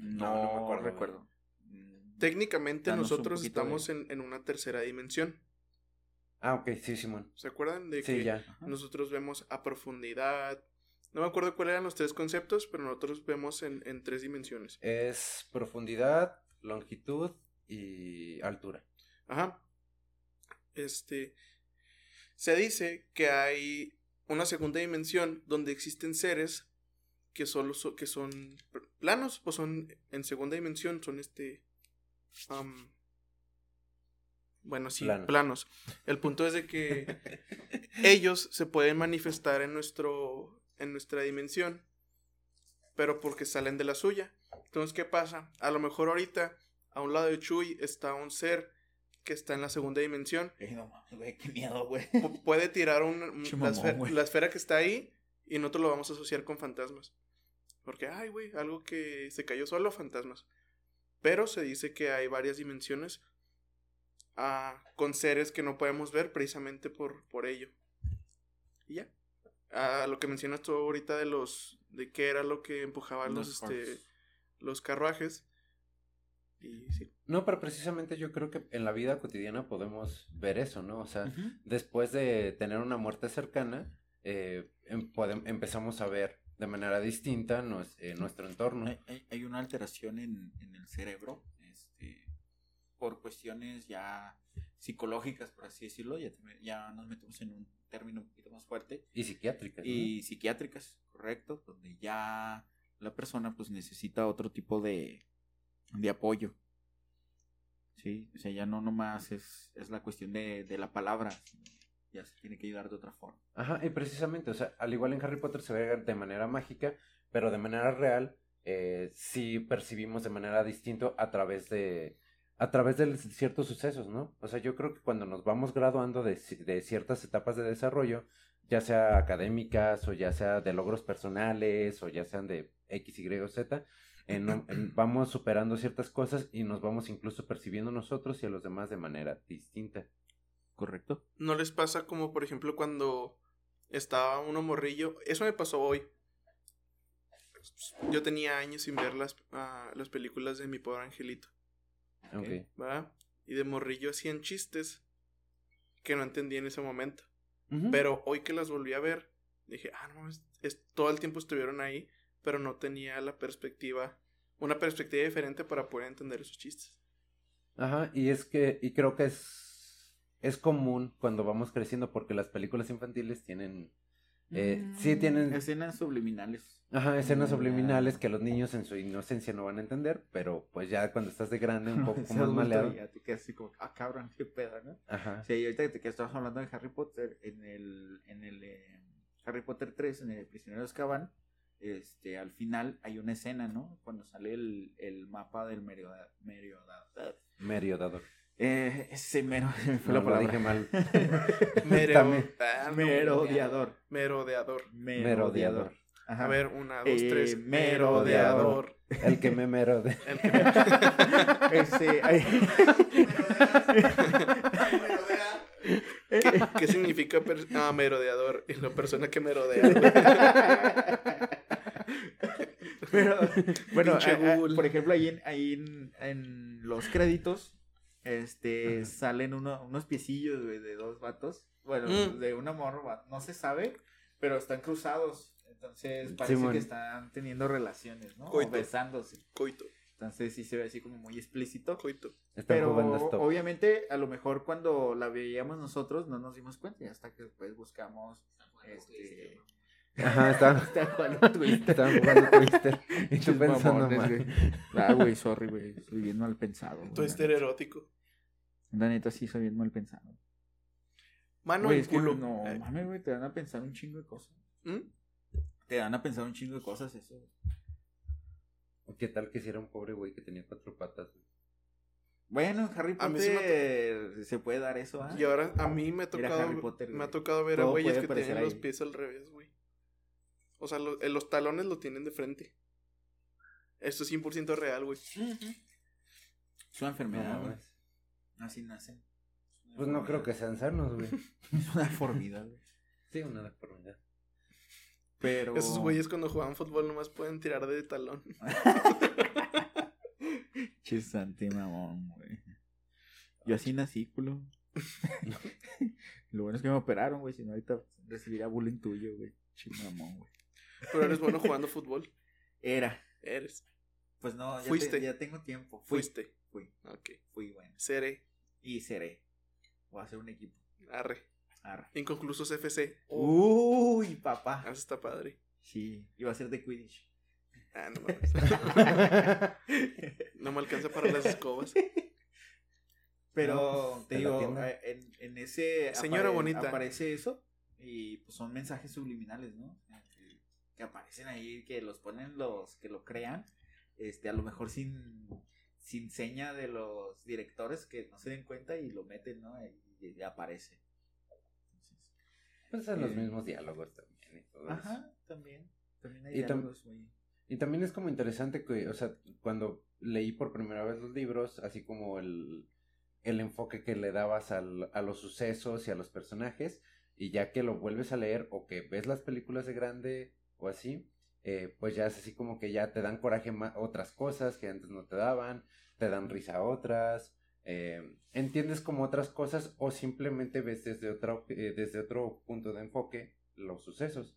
No, no me acuerdo. recuerdo. Técnicamente Danos nosotros de- estamos en, en una tercera dimensión. Ah, ok, sí, Simón. ¿Se acuerdan de Sí, que ya. Nosotros vemos a profundidad? No me acuerdo cuáles eran los tres conceptos, pero nosotros vemos en, en tres dimensiones. Es profundidad, longitud y altura. Ajá. Este. Se dice que hay una segunda dimensión donde existen seres que solo so- que son planos o son en segunda dimensión, son este. bueno, sí, Planos. planos. El punto es de que ellos se pueden manifestar en nuestro en nuestra dimensión, pero porque salen de la suya. Entonces, ¿qué pasa? A lo mejor ahorita a un lado de Chuy está un ser que está en la segunda dimensión. Ey, no mames, güey, qué miedo, güey. Pu- puede tirar un, esfera, la esfera que está ahí y nosotros lo vamos a asociar con fantasmas. Porque, ay, güey, algo que se cayó solo, fantasmas. Pero se dice que hay varias dimensiones ah, con seres que no podemos ver precisamente por, por ello. Y ya. A lo que mencionas tú ahorita de los. de qué era lo que empujaba los, Los este, los carruajes. Y sí. No, pero precisamente yo creo que en la vida cotidiana podemos ver eso, ¿no? O sea, después de tener una muerte cercana, eh, em- podem- empezamos a ver de manera distinta nos- eh, nuestro entorno. Hay, hay- hay una alteración en, en el cerebro, este, por cuestiones ya psicológicas, por así decirlo, ya, ya nos metemos en un término un poquito más fuerte, Y psiquiátricas. ¿no? y psiquiátricas, correcto, donde ya la persona pues necesita otro tipo de, de apoyo. Sí, o sea, ya no nomás es, es la cuestión de, de la palabra, ya se tiene que ayudar de otra forma. Ajá, y precisamente, o sea, al igual en Harry Potter se ve de manera mágica, pero de manera real, eh, sí percibimos de manera distinta a través de a través de ciertos sucesos, ¿no? O sea, yo creo que cuando nos vamos graduando de, ci- de ciertas etapas de desarrollo, ya sea académicas o ya sea de logros personales o ya sean de X, Y o Z, en- en- vamos superando ciertas cosas y nos vamos incluso percibiendo nosotros y a los demás de manera distinta. ¿Correcto? ¿No les pasa como, por ejemplo, cuando estaba uno morrillo? Eso me pasó hoy. Yo tenía años sin ver las, ah, las películas de Mi Pobre Angelito, Ok. ¿verdad? Y de morrillo hacían chistes que no entendí en ese momento. Pero hoy que las volví a ver, dije, ah, no, es, es- todo el tiempo estuvieron ahí, pero no tenía la perspectiva, una perspectiva diferente para poder entender esos chistes. Ajá, y es que, y creo que es, es común cuando vamos creciendo porque las películas infantiles tienen Eh, sí tienen Escenas subliminales. Ajá, escenas subliminales ya. que los niños en su inocencia no van a entender, pero pues ya cuando estás de grande un poco más maleado. Ya te quedas así como, ah, cabrón, qué pedo, ¿no? Ajá. Sí, y ahorita que, que estabas hablando de Harry Potter, en el, en el eh, Harry Potter 3, en el prisionero de Azkaban, este, al final hay una escena, ¿no? Cuando sale el, el mapa del Merioda, Merioda, Meriodador. eh, ese mero, me fue No, la lo palabra. dije mal. Mero- También. ah, no, Merodeador. Merodeador. Merodeador. Ajá. A ver, una, dos, Eh, tres. merodeador. El que me merode. El que- Ese, ay, ¿Qué significa per- ah, merodeador? Y la persona que merodea. Pero, bueno, a- por ejemplo, ahí en, ahí en, en los créditos, este, salen uno- unos piecillos, güey, de dos vatos. Bueno, Mm. de un amor, va- no se sabe, pero están cruzados. Entonces parece Simón. que están teniendo relaciones, ¿no? O Coito. besándose. Coito, Entonces sí se ve así como muy explícito. coito. Pero obviamente, a lo mejor cuando la veíamos nosotros no nos dimos cuenta, y hasta que después buscamos. Este, Ajá, estaban, está jugando Twister. estaban jugando Twister. Y tú pensando mamones, mal. güey. Ah, güey, sorry, güey. Soy bien mal pensado. neta. erótico. La neta sí soy bien mal pensado. Mano Güey, en es que culo. no, Eh, mames, güey, te dan a pensar un chingo de cosas. ¿mm? Te dan a pensar un chingo de cosas eso. ¿Qué tal que si era un pobre güey que tenía cuatro patas? güey? Bueno, en Harry A mí sí me Potter se puede dar eso, ¿ah? Y ahora a mí me ha tocado, Harry Potter, me ha güey. tocado ver a güeyes que tienen los pies al revés, güey. O sea, lo- eh, los talones lo tienen de frente. Esto es 100% real, güey. Es una enfermedad, No, güey. Así nacen. Pues no creo que sean sanos, güey. Es una deformidad, güey. Sí, una deformidad. Pero. Esos güeyes cuando juegan fútbol nomás pueden tirar de talón. Chisante mamón, güey. Yo así nací, culo. Lo bueno es que me operaron, güey. Si no, ahorita recibiría bullying tuyo, güey. Chimamón, güey. Pero eres bueno jugando fútbol. Era. Eres. Pues no, ya, te- Fuiste. ya tengo tiempo. Fui, Fuiste. Fui, Ok. fui, bueno. Seré. Y seré. Voy a hacer un equipo. Arre. Arre. Inconclusos FC. Uy, papá. Ah, eso está padre. Sí, iba a ser de Quidditch. Ah, no me alcanza para las escobas. Pero No, pues, te digo, eh, en, en ese Señora bonita. aparece eso y pues son mensajes subliminales, ¿no? Que, que aparecen ahí, que los ponen los que lo crean, este, a lo mejor sin, sin seña de los directores que no se den cuenta y lo meten, ¿no? Y, y aparece. Pues son los Eh, mismos diálogos también y todo eso. ajá, también. También hay Y tam- diálogos muy- Y también es como interesante que, o sea, cuando leí por primera vez los libros, así como el, el enfoque que le dabas al- a los sucesos y a los personajes, y ya que lo vuelves a leer o que ves las películas de grande o así, eh, pues ya es así como que ya te dan coraje otras cosas que antes no te daban, te dan risa otras, eh, entiendes como otras cosas o simplemente ves desde, otra, eh, desde otro punto de enfoque los sucesos.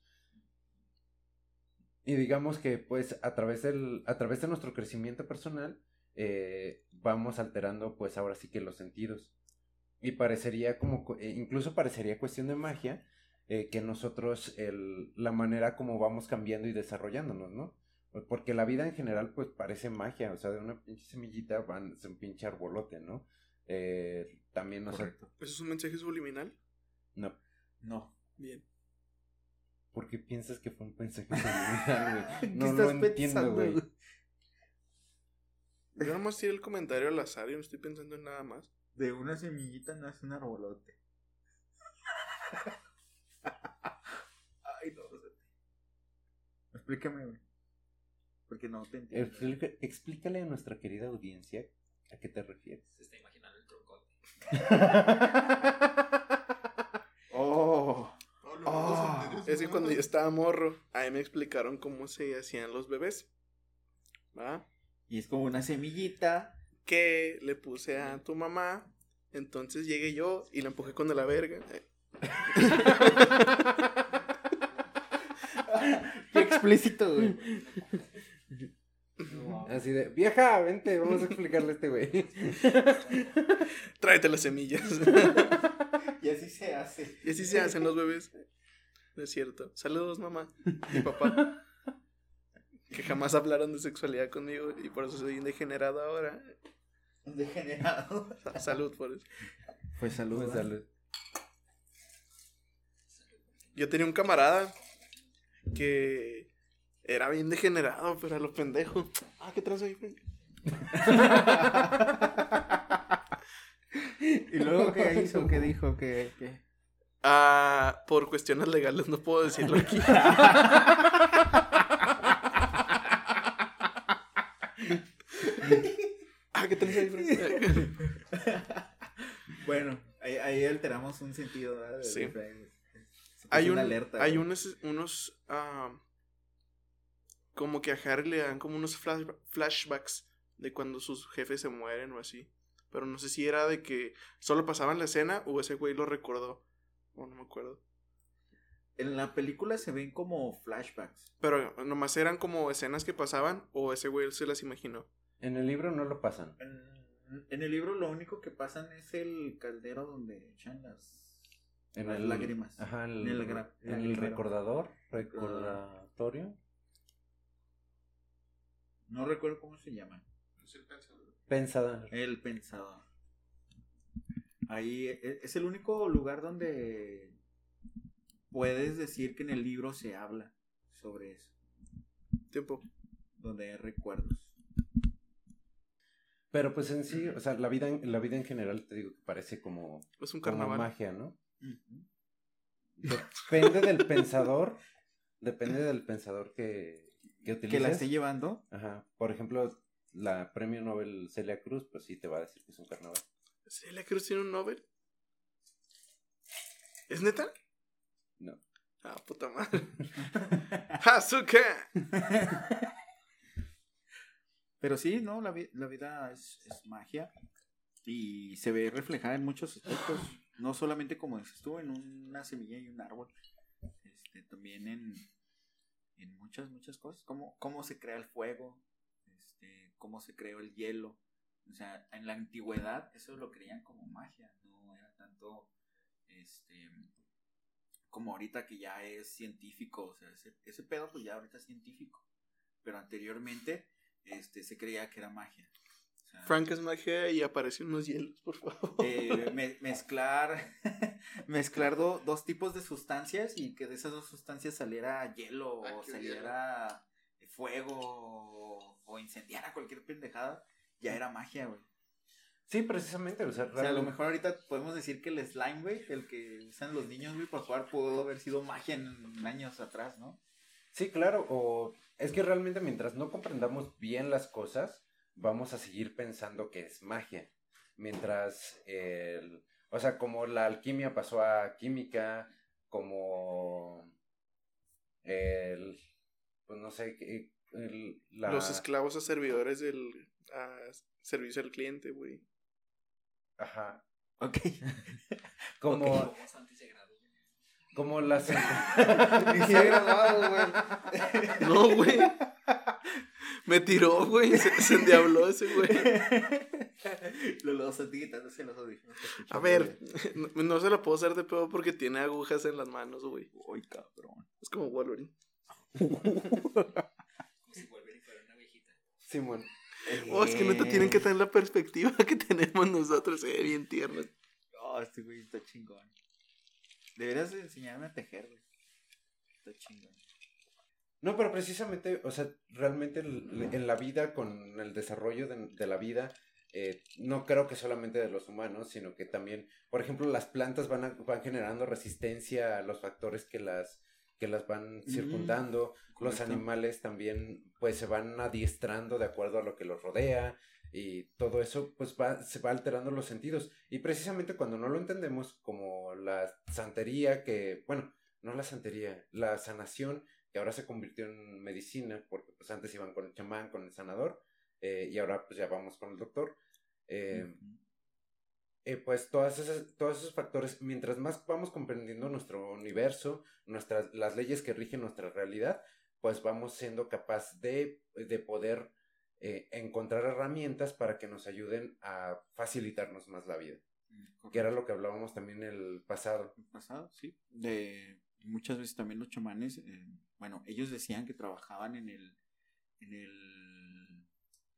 Y digamos que pues a través del, a través de nuestro crecimiento personal, eh, vamos alterando pues ahora sí que los sentidos. Y parecería como, incluso parecería cuestión de magia, que nosotros, el, la manera como vamos cambiando y desarrollándonos, ¿no? Porque la vida en general pues parece magia, o sea, de una pinche semillita van, es un pinche arbolote, ¿no? Eh, también, o sea, Correcto. ¿Eso es un mensaje subliminal? no, No. Bien. ¿por qué piensas que fue un mensaje subliminal, güey? ¿Qué No lo estás entiendo, pensando, güey. Yo nomás tiré el comentario al azar y no estoy pensando en nada más. De una semillita nace un arbolote. Ay, no. o sea, Explícame, güey. Porque no te entiendo. Explica- explícale a nuestra querida audiencia a qué te refieres. Se está imaginando el troncote. Oh. ¿no Ah, Es que cuando yo estaba morro, a mí me explicaron cómo se hacían los bebés. ¿Va? Y es como una semillita. Que le puse a tu mamá. Entonces llegué yo y la empujé con de la verga. Qué explícito, güey. Así de, vieja, vente, vamos a explicarle a este güey. Tráete las semillas. Y así se hace. y así se hacen los bebés. No es cierto. Saludos, mamá y papá. que jamás hablaron de sexualidad conmigo y por eso soy un degenerado ahora. Un degenerado. Salud por eso. Pues salud. Pues, salud. Yo tenía un camarada que era bien degenerado, pero a lo pendejo. Ah, ¿qué traes ahí? ¿Y luego qué hizo? ¿Qué dijo? ¿Qué, qué? Ah, por cuestiones legales no puedo decirlo aquí. ah, ¿qué traes ahí? Bueno, ahí, ahí alteramos un sentido. ¿verdad? Sí. hay un, alerta. hay unos, unos ah, como que a Harry le dan como unos flash- flashbacks de cuando sus jefes se mueren o así. Pero no sé si era de que solo pasaban la escena o ese güey lo recordó. O no me acuerdo. En la película se ven como flashbacks. Pero nomás eran como escenas que pasaban o ese güey se las imaginó. En el libro no lo pasan. En, en el libro lo único que pasan es el caldero donde echan las, En las el, lágrimas. Ajá, En el en el recordador, recordatorio. No recuerdo cómo se llama. Pensador. El pensador. Ahí e- es el único lugar donde puedes decir que en el libro se habla sobre eso. Tiempo. Donde hay recuerdos. Pero pues en sí, o sea, la vida en, la vida en general te digo que parece como, Es un como carnaval. magia, ¿no? Depende del pensador, depende del pensador que, que utilices. Que la esté llevando. Ajá. Por ejemplo, la premio Nobel Celia Cruz, pues sí te va a decir que es un carnaval. ¿Celia Cruz tiene un Nobel? ¿Es neta? No. Ah, puta madre. ¡Hazuka! Pero sí, ¿no? La, vi- la vida es, es magia. Y se ve reflejada en muchos aspectos. No solamente como dices tú, en una semilla y un árbol. Este, también en, en muchas, muchas cosas. Cómo, cómo se crea el fuego. Este, cómo se creó el hielo. O sea, en la antigüedad eso lo creían como magia. No era tanto este como ahorita que ya es científico. O sea, ese, ese pedo pues ya ahorita es científico. Pero anteriormente este, se creía que era magia. Frank es magia y aparecen unos hielos, por favor. eh, me- mezclar mezclar do- dos tipos de sustancias y que de esas dos sustancias saliera hielo Ah, o saliera fuego o, o incendiara cualquier pendejada, ya era magia, güey. Sí, precisamente, o sea, O sea, a lo mejor ahorita podemos decir que el slime, güey, el que usan los niños, güey, para jugar, pudo haber sido magia en años atrás, ¿no? Sí, claro, o es que realmente mientras no comprendamos bien las cosas, vamos a seguir pensando que es magia. Mientras, el, o sea, como la alquimia pasó a química, como el, pues no sé, que- el- la... Los esclavos a servidores del a servicio al cliente, güey. Ajá, Ok. como, como las... Ni se ha grabado, güey. No, güey. Me tiró, güey. Se, se endiabló ese güey. Lo los quitándose los audífonos. A ver, no, no se lo puedo hacer de pedo porque tiene agujas en las manos, güey. Uy, cabrón. Es como Wolverine. Simón. Oh, es que neta tienen que tener la perspectiva que tenemos nosotros, eh, bien tierno. Oh, este güey está chingón. Deberías de enseñarme a tejer, güey. Está chingón. No, pero precisamente, o sea, realmente el- en la vida, con el desarrollo de, de la vida, eh, no creo que solamente de los humanos, sino que también, por ejemplo, las plantas van, a- van generando resistencia a los factores que las, que las van circundando, los animales también, pues, se van adiestrando de acuerdo a lo que los rodea, y todo eso, pues, va, se va alterando los sentidos. Y precisamente cuando no lo entendemos, como la santería que, bueno, no la santería, la sanación, que ahora se convirtió en medicina, porque pues antes iban con el chamán, con el sanador, eh, y ahora pues ya vamos con el doctor. Eh, eh, pues todas esas, todos esos factores, mientras más vamos comprendiendo nuestro universo, nuestras, las leyes que rigen nuestra realidad, pues vamos siendo capaz de, de poder encontrar herramientas para que nos ayuden a facilitarnos más la vida. Que era lo que hablábamos también el pasado. el pasado, sí. De, muchas veces también los chamanes, eh, bueno, ellos decían que trabajaban en el, en el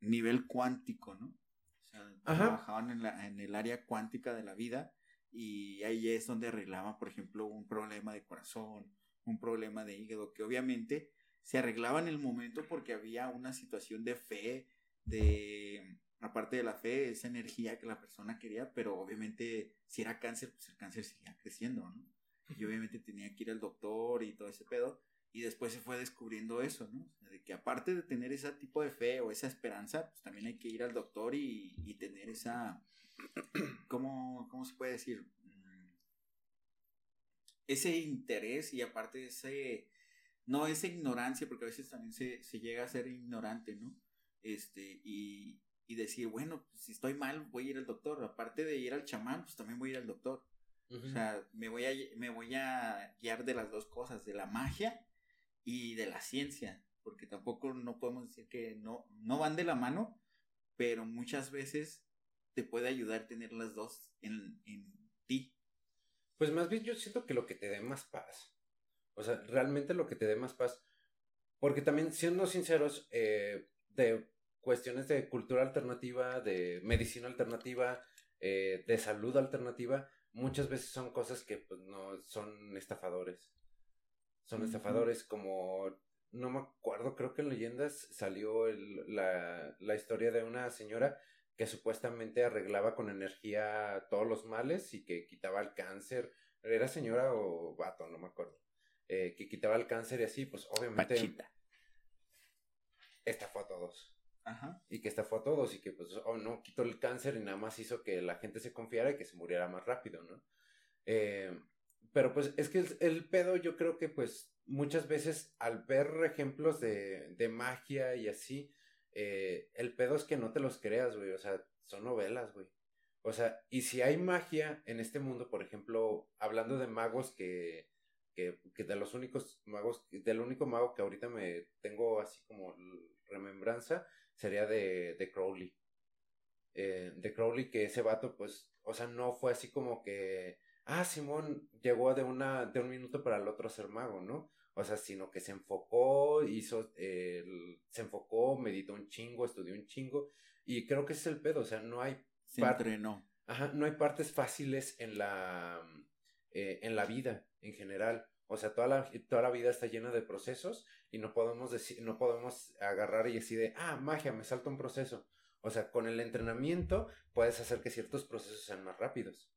nivel cuántico, ¿no? O sea, Ajá. trabajaban en, la, en el área cuántica de la vida y ahí es donde arreglaban, por ejemplo, un problema de corazón, un problema de hígado, que obviamente se arreglaba en el momento porque había una situación de fe, de, aparte de la fe, esa energía que la persona quería, pero obviamente si era cáncer, pues el cáncer seguía creciendo, ¿no? Y obviamente tenía que ir al doctor y todo ese pedo. Y después se fue descubriendo eso, ¿no? De que aparte de tener ese tipo de fe o esa esperanza, pues también hay que ir al doctor y, y tener esa, ¿cómo, ¿cómo se puede decir? Mm, Ese interés y aparte ese, no esa ignorancia, porque a veces también se, se llega a ser ignorante, ¿no? Este, y, y decir, bueno, pues, si estoy mal, voy a ir al doctor. Aparte de ir al chamán, pues también voy a ir al doctor. Ujú. O sea, me voy, a, me voy a guiar de las dos cosas, de la magia y de la ciencia, porque tampoco no podemos decir que no, no van de la mano, pero muchas veces te puede ayudar tener las dos en, en ti. Pues más bien yo siento que lo que te dé más paz. O sea, realmente lo que te dé más paz. Porque también, siendo sinceros, eh, de cuestiones de cultura alternativa, de medicina alternativa, eh, de salud alternativa, muchas veces son cosas que pues no son estafadores. Son estafadores como, no me acuerdo, creo que en leyendas salió el- la, la historia de una señora que supuestamente arreglaba con energía todos los males y que quitaba el cáncer. ¿Era señora o vato? No me acuerdo. Eh, que quitaba el cáncer y así, pues obviamente Pachita. estafó a todos. Y que estafó a todos y que pues, oh no, quitó el cáncer y nada más hizo que la gente se confiara y que se muriera más rápido, ¿no? Eh, pero pues es que el, el pedo yo creo que pues muchas veces al ver ejemplos de, de magia y así, eh, el pedo es que no te los creas, güey, o sea, son novelas, güey. O sea, y si hay magia en este mundo, por ejemplo, hablando de magos que, que, que de los únicos magos, del único mago que ahorita me tengo así como remembranza, sería de, de Crowley. Eh, de Crowley, que ese vato, pues, o sea, no fue así como que, ah, Simón llegó de, una, de un minuto para el otro a ser mago, ¿no? O sea, sino que se enfocó, hizo, eh, el- se enfocó, meditó un chingo, estudió un chingo, y creo que ese es el pedo, o sea, no hay Se entrenó. Ajá, no hay partes fáciles en la, eh, en la vida en general. O sea, toda la, toda la vida está llena de procesos y no podemos decir, no podemos agarrar y decir de, ah, magia, me salta un proceso. O sea, con el entrenamiento puedes hacer que ciertos procesos sean más rápidos.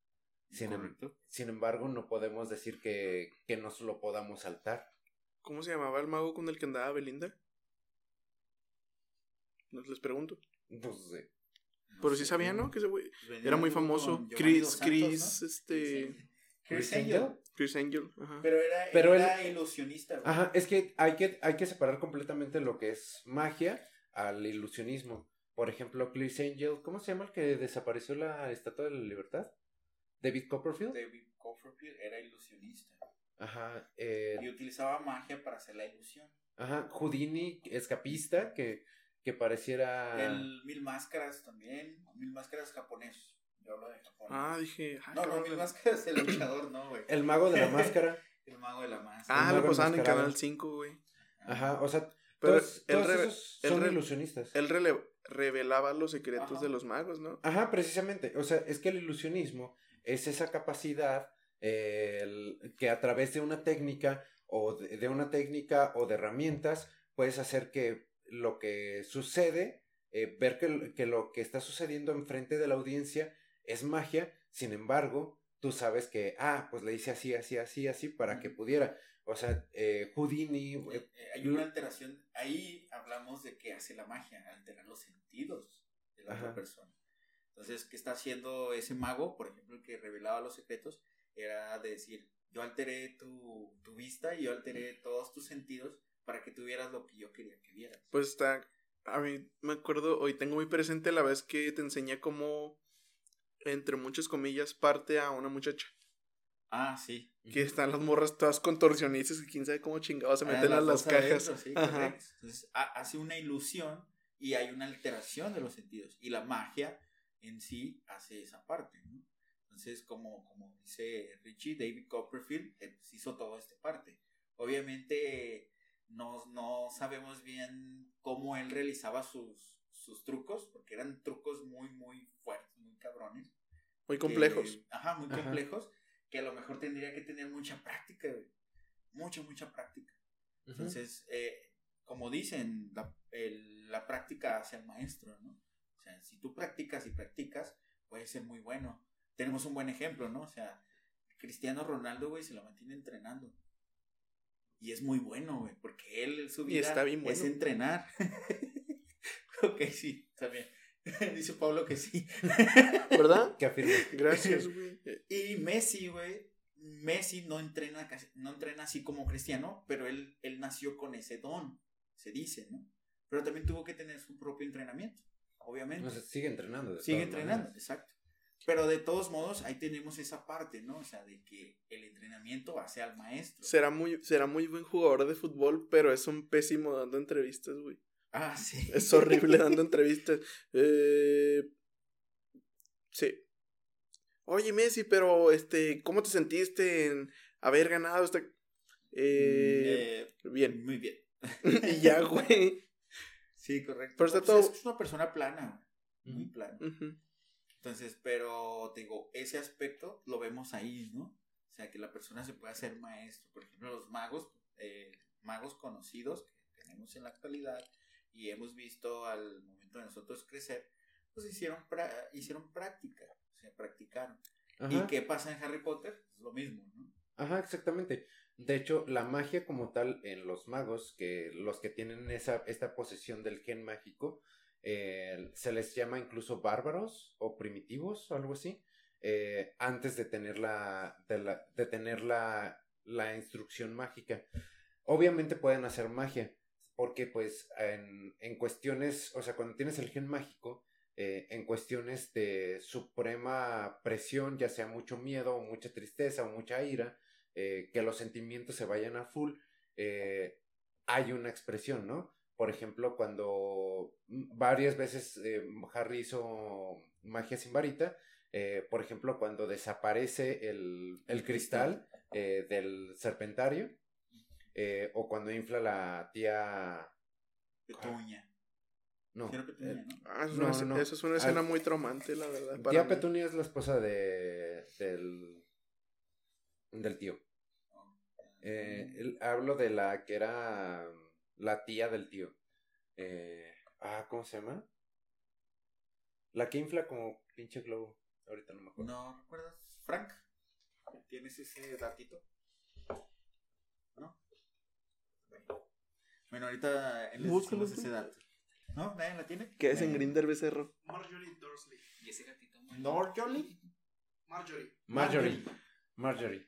Sin, em- sin embargo, no podemos decir que, que nos lo podamos saltar. ¿Cómo se llamaba el mago con el que andaba Belinda? No les pregunto. Pues, eh, No Pero sé, sí sabían, ¿no? Que ese güey Pues era muy famoso. Chris, Chris, ¿no? este. Chris ¿Chris Angel. Chris Angel. Ajá. Pero era, Pero era ilusionista. güey. Ajá, es que hay, que hay que separar completamente lo que es magia al ilusionismo. Por ejemplo, Chris Angel, ¿cómo se llama el que desapareció la Estatua de la Libertad? David Copperfield. David Copperfield era ilusionista. Ajá, eh, Y utilizaba magia para hacer la ilusión. ajá, Houdini, escapista, que, que pareciera... El Mil Máscaras también. Mil Máscaras japonés. Yo hablo de Japón. Ah, dije. ah, no, no, cabrón. Mil Máscaras el luchador, no, güey. El mago de la máscara. El mago de la máscara. Ah, lo pasaban en. Canal 5, güey. Ajá, o sea, Pero todos, él, esos él son re- ilusionistas. él revelaba los secretos Ajá. de los magos, ¿no? Ajá, precisamente. O sea, es que el ilusionismo es esa capacidad eh, el- que a través de una técnica o de, de una técnica o de herramientas puedes hacer que lo que sucede, eh, ver que, que lo que está sucediendo enfrente de la audiencia es magia, sin embargo, tú sabes que, ah, pues le hice así, así, así, así para que pudiera. O sea, eh, Houdini, eh, Eh, hay una alteración. Ahí hablamos de que hace la magia, alterar los sentidos de la otra persona. Entonces, ¿qué está haciendo ese mago? Por ejemplo, el que revelaba los secretos, era de decir, yo alteré tu, tu vista y yo alteré todos tus sentidos para que tuvieras lo que yo quería que vieras. Pues está. A mí me acuerdo, hoy tengo muy presente la vez que te enseñé cómo, entre muchas comillas, parte a una muchacha. Ah, sí. Que están las morras todas contorsionistas y quién sabe cómo chingados se Ah, meten a las cajas. adentro, sí, Ajá. correcto. Entonces, ha- hace una ilusión y hay una alteración de los sentidos. Y la magia en sí hace esa parte, ¿no? Entonces, como, como dice Richie, David Copperfield eh, pues, hizo toda esta parte. Obviamente no, no sabemos bien cómo él realizaba sus, sus trucos, porque eran trucos muy, muy fuertes, muy cabrones. Muy que- complejos. ajá, muy Ajá. complejos, que a lo mejor tendría que tener mucha práctica, güey. Mucha, mucha práctica. Entonces, eh, como dicen, la, el- la práctica hace al maestro, ¿no? O sea, si tú practicas y practicas, puedes ser muy bueno. Tenemos un buen ejemplo, ¿no? O sea, Cristiano Ronaldo, güey, se lo mantiene entrenando. Y es muy bueno, güey, porque él, su Y vida está bien es entrenar. ok, sí, está bien. Dice Pablo que sí. ¿Verdad? Que afirma. Gracias, güey. Y Messi, güey, Messi no entrena, casi- no entrena así como Cristiano, pero él, él nació con ese don, se dice, ¿no? Pero también tuvo que tener su propio entrenamiento, obviamente. O sea, sigue entrenando. de Sigue entrenando, maneras. exacto. Pero de todos modos, ahí tenemos esa parte, ¿no? O sea, de que el entrenamiento hace al maestro. Será muy, será muy buen jugador de fútbol, pero es un pésimo dando entrevistas, güey. Ah, sí. Es horrible dando entrevistas. Eh, sí. Oye, Messi, pero este, ¿cómo te sentiste en haber ganado esta? Eh, Eh, bien. Muy bien. y ya, güey. Sí, correcto. Pero está pues, todo- Es una persona plana, güey, muy plana. Entonces, pero te digo, ese aspecto lo vemos ahí, ¿no? O sea, que la persona se puede hacer maestro. Por ejemplo, los magos, eh, magos conocidos que tenemos en la actualidad y hemos visto al momento de nosotros crecer, pues hicieron, pra- hicieron práctica, o sea, practicaron. Ajá. ¿Y qué pasa en Harry Potter? Es lo mismo, ¿no? Ajá, exactamente. De hecho, la magia como tal en los magos, que los que tienen esa, esta posesión del gen mágico, eh, se les llama incluso bárbaros o primitivos o algo así, eh, antes de tener la, de, la- de tener la, la instrucción mágica. Obviamente pueden hacer magia, porque pues en, en cuestiones, o sea, cuando tienes el gen mágico, eh, en cuestiones de suprema presión, ya sea mucho miedo o mucha tristeza o mucha ira, eh, que los sentimientos se vayan a full, eh, hay una expresión, ¿no? Por ejemplo, cuando varias veces Harry hizo magia sin varita, por ejemplo, cuando desaparece el, el cristal del serpentario, eh, o cuando infla la tía... Petunia. No, Petunia, eh, ¿no? Ah, es No, una, no, no. Eso es una escena Al- muy traumante, la verdad. para tía mí. Petunia es la esposa de, del, del tío. Eh, el- hablo de la que era la tía del tío. Eh, ah, ¿cómo se llama? La que infla como pinche globo. Ahorita no me acuerdo. ¿No recuerdas? Frank, ¿tienes ese datito? Bueno, ahorita les Búscalo, decimos ese dato. ¿No? ¿Nadie la tiene? ¿Qué es en. Grinder Becerro? Marjorie Dursley. ¿Y ese gatito? Marjorie. Marjorie. Marjorie.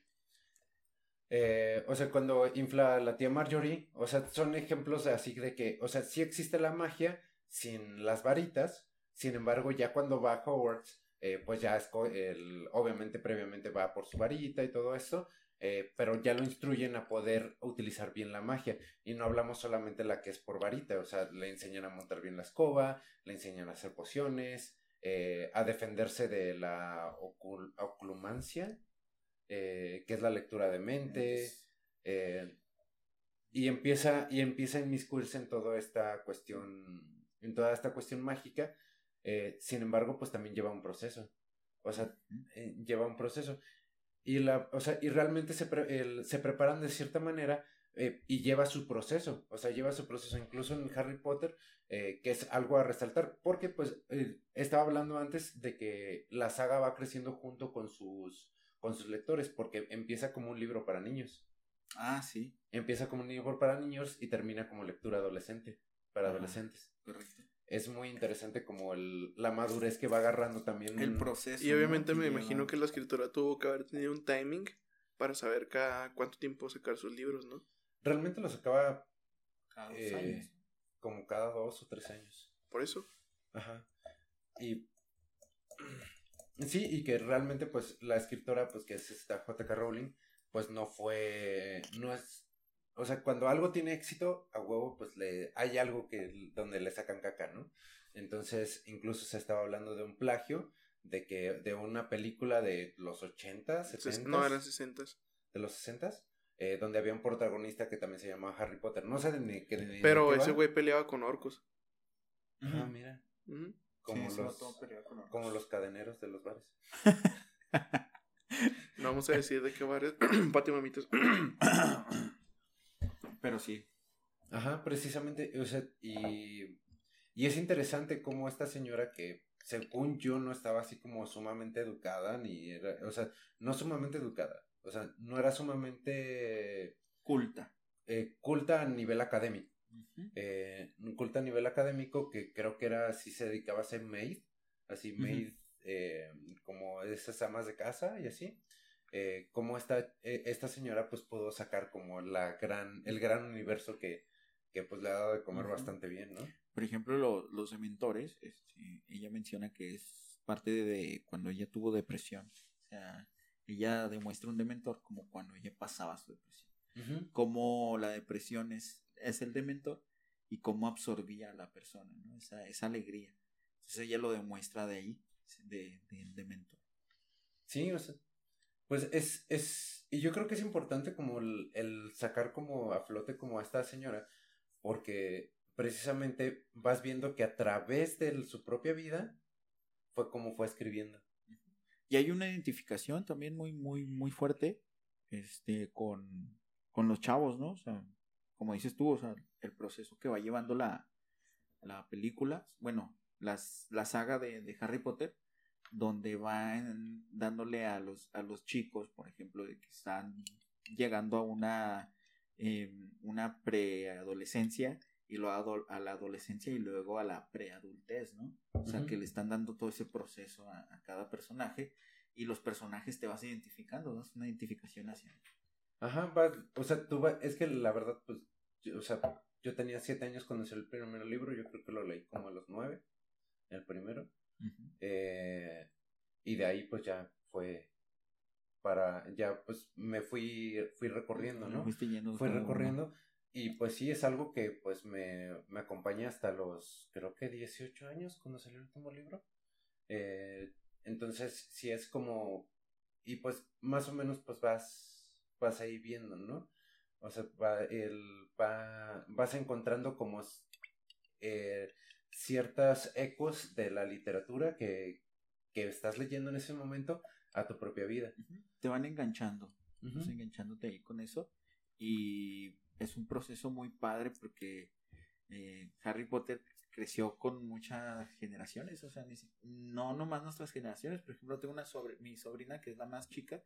Eh, o sea, cuando infla la tía Marjorie, o sea, son ejemplos así de que, o sea, sí existe la magia sin las varitas, sin embargo, ya cuando va a Hogwarts, eh, pues ya esco- el, obviamente previamente va por su varita y todo eso, eh, pero ya lo instruyen a poder utilizar bien la magia. Y no hablamos solamente la que es por varita, o sea, le enseñan a montar bien la escoba, le enseñan a hacer pociones, eh, a defenderse de la ocul- oclumancia, eh, que es la lectura de mente, eh, y empieza, y empieza a inmiscuirse en toda esta cuestión, en toda esta cuestión mágica, eh, sin embargo, pues también lleva un proceso, o sea, eh, lleva un proceso, y la, o sea, y realmente se, pre- el- se preparan de cierta manera eh, y lleva su proceso, o sea, lleva su proceso, incluso en Harry Potter, eh, que es algo a resaltar, porque pues eh, estaba hablando antes de que la saga va creciendo junto con sus, con sus lectores, porque empieza como un libro para niños, Ah, sí, empieza como un libro para niños y termina como lectura adolescente, para adolescentes. correcto. Es muy interesante como el, la madurez que va agarrando también. El proceso. Y obviamente ¿no? me imagino que la escritora tuvo que haber tenido un timing para saber cada cuánto tiempo sacar sus libros, ¿no? Realmente lo sacaba Cada dos eh, años. como cada dos o tres años. Por eso. Ajá. Y sí, y que realmente pues la escritora pues que es esta J.K. Rowling pues no fue, no es, o sea, cuando algo tiene éxito a huevo pues le, hay algo que donde le sacan caca, ¿no? Entonces incluso se estaba hablando de un plagio de que de una película de los 80, 70, No, eran 60. de los 60, eh, donde había un protagonista que también se llamaba Harry Potter. No sé de ni, de Pero qué ese güey peleaba con orcos. Ah, mira. Como, Sí, los, con como los cadeneros de los bares. No vamos a decir de qué bares. Pati mamitas. Pero sí. Ajá, precisamente, o sea, y, y es interesante cómo esta señora que, según yo, no estaba así como sumamente educada, ni era, o sea, no sumamente educada, o sea, no era sumamente Culta. eh, culta a nivel académico, eh, culta a nivel académico que creo que era, así se dedicaba a ser maid, así maid, eh, como esas amas de casa y así. Eh, como esta, eh, esta señora pues pudo sacar como la gran, el gran universo que, que pues le ha dado de comer bastante bien, ¿no? Por ejemplo, lo- los dementores, este, ella menciona que es parte de, de cuando ella tuvo depresión. O sea, ella demuestra un dementor como cuando ella pasaba su depresión. Cómo la depresión es, es el dementor y cómo absorbía a la persona, ¿no? Esa, esa alegría. Entonces ella lo demuestra de ahí, de, del dementor. Sí, o sea, pues es, es, y yo creo que es importante como el, el sacar como a flote como a esta señora, porque precisamente vas viendo que a través de su propia vida fue como fue escribiendo. Y hay una identificación también muy, muy, muy fuerte este, con, con los chavos, ¿no? O sea, como dices tú, o sea, el proceso que va llevando la, la película, bueno, las, la saga de, de Harry Potter, donde van dándole a los, a los chicos, por ejemplo, de que están llegando a una, eh, una preadolescencia y luego a la adolescencia y luego a la preadultez, ¿no? O sea, que le están dando todo ese proceso a, a cada personaje y los personajes te vas identificando, ¿no? Es una identificación hacia Ajá, va- o sea, tú va- es que la verdad, pues, yo, o sea, yo tenía siete años cuando salió el primer libro, yo creo que lo leí como a los nueve, el primero. Eh, y de ahí pues ya fue para, ya pues me fui, fui recorriendo, ¿no? Fuiste yendo Fui uno. recorriendo y pues sí es algo que pues me, me acompaña hasta los, creo que 18 años cuando salió el último libro. Eh, entonces sí es como, y pues más o menos pues vas, vas ahí viendo, ¿no? O sea, va, el, va, vas encontrando como eh, ciertas ecos de la literatura que, que estás leyendo en ese momento a tu propia vida. Te van enganchando, vas enganchándote ahí con eso y es un proceso muy padre porque eh, Harry Potter creció con muchas generaciones, o sea, no nomás nuestras generaciones, por ejemplo, tengo una sobre, mi sobrina que es la más chica,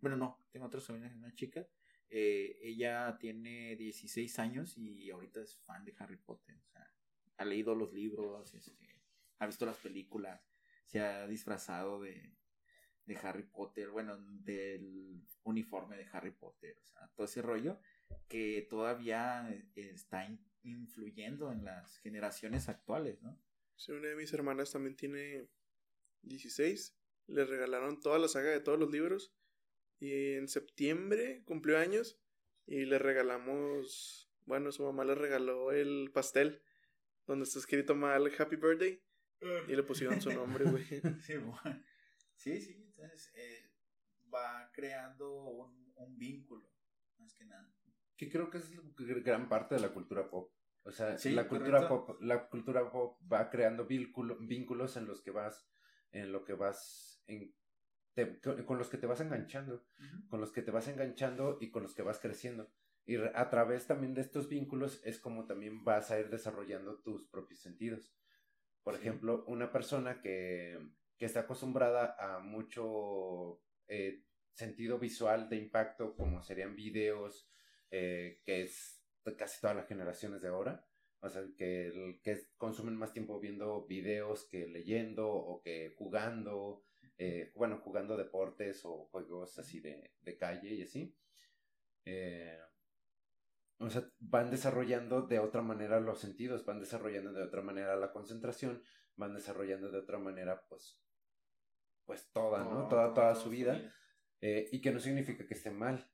bueno, no, tengo otra sobrina que es más chica, eh, ella tiene 16 años y ahorita es fan de Harry Potter, o sea, ha leído los libros, este, ha visto las películas, se ha disfrazado de, de Harry Potter, bueno, del uniforme de Harry Potter, o sea, todo ese rollo que todavía eh, está in- influyendo en las generaciones actuales, ¿no? Una de mis hermanas también tiene 16. Le regalaron toda la saga de todos los libros. Y en septiembre cumplió años. Y le regalamos. Bueno, su mamá le regaló el pastel. Donde está escrito mal Happy Birthday. Y le pusieron su nombre, güey. sí, bueno. sí, sí, entonces eh, va creando un, un vínculo, más que nada. que creo que es gr- gran parte de la cultura pop. O sea, Sí, la cultura correcto. pop, la cultura pop va creando vínculo- vínculos en los que vas, en lo que vas, en, te- con, con los que te vas enganchando, con los que te vas enganchando y con los que vas creciendo. Y a través también de estos vínculos es como también vas a ir desarrollando tus propios sentidos. Por Sí. ejemplo, una persona que, que está acostumbrada a mucho eh, sentido visual de impacto, como serían videos, eh, que es de casi todas las generaciones de ahora. O sea, que, que consumen más tiempo viendo videos que leyendo o que jugando, eh, bueno, jugando deportes o juegos así de, de calle y así. Eh, o sea, van desarrollando de otra manera los sentidos, van desarrollando de otra manera la concentración, van desarrollando de otra manera, pues, pues toda, ¿no? Toda, toda su vida. Eh, y que no significa que esté mal.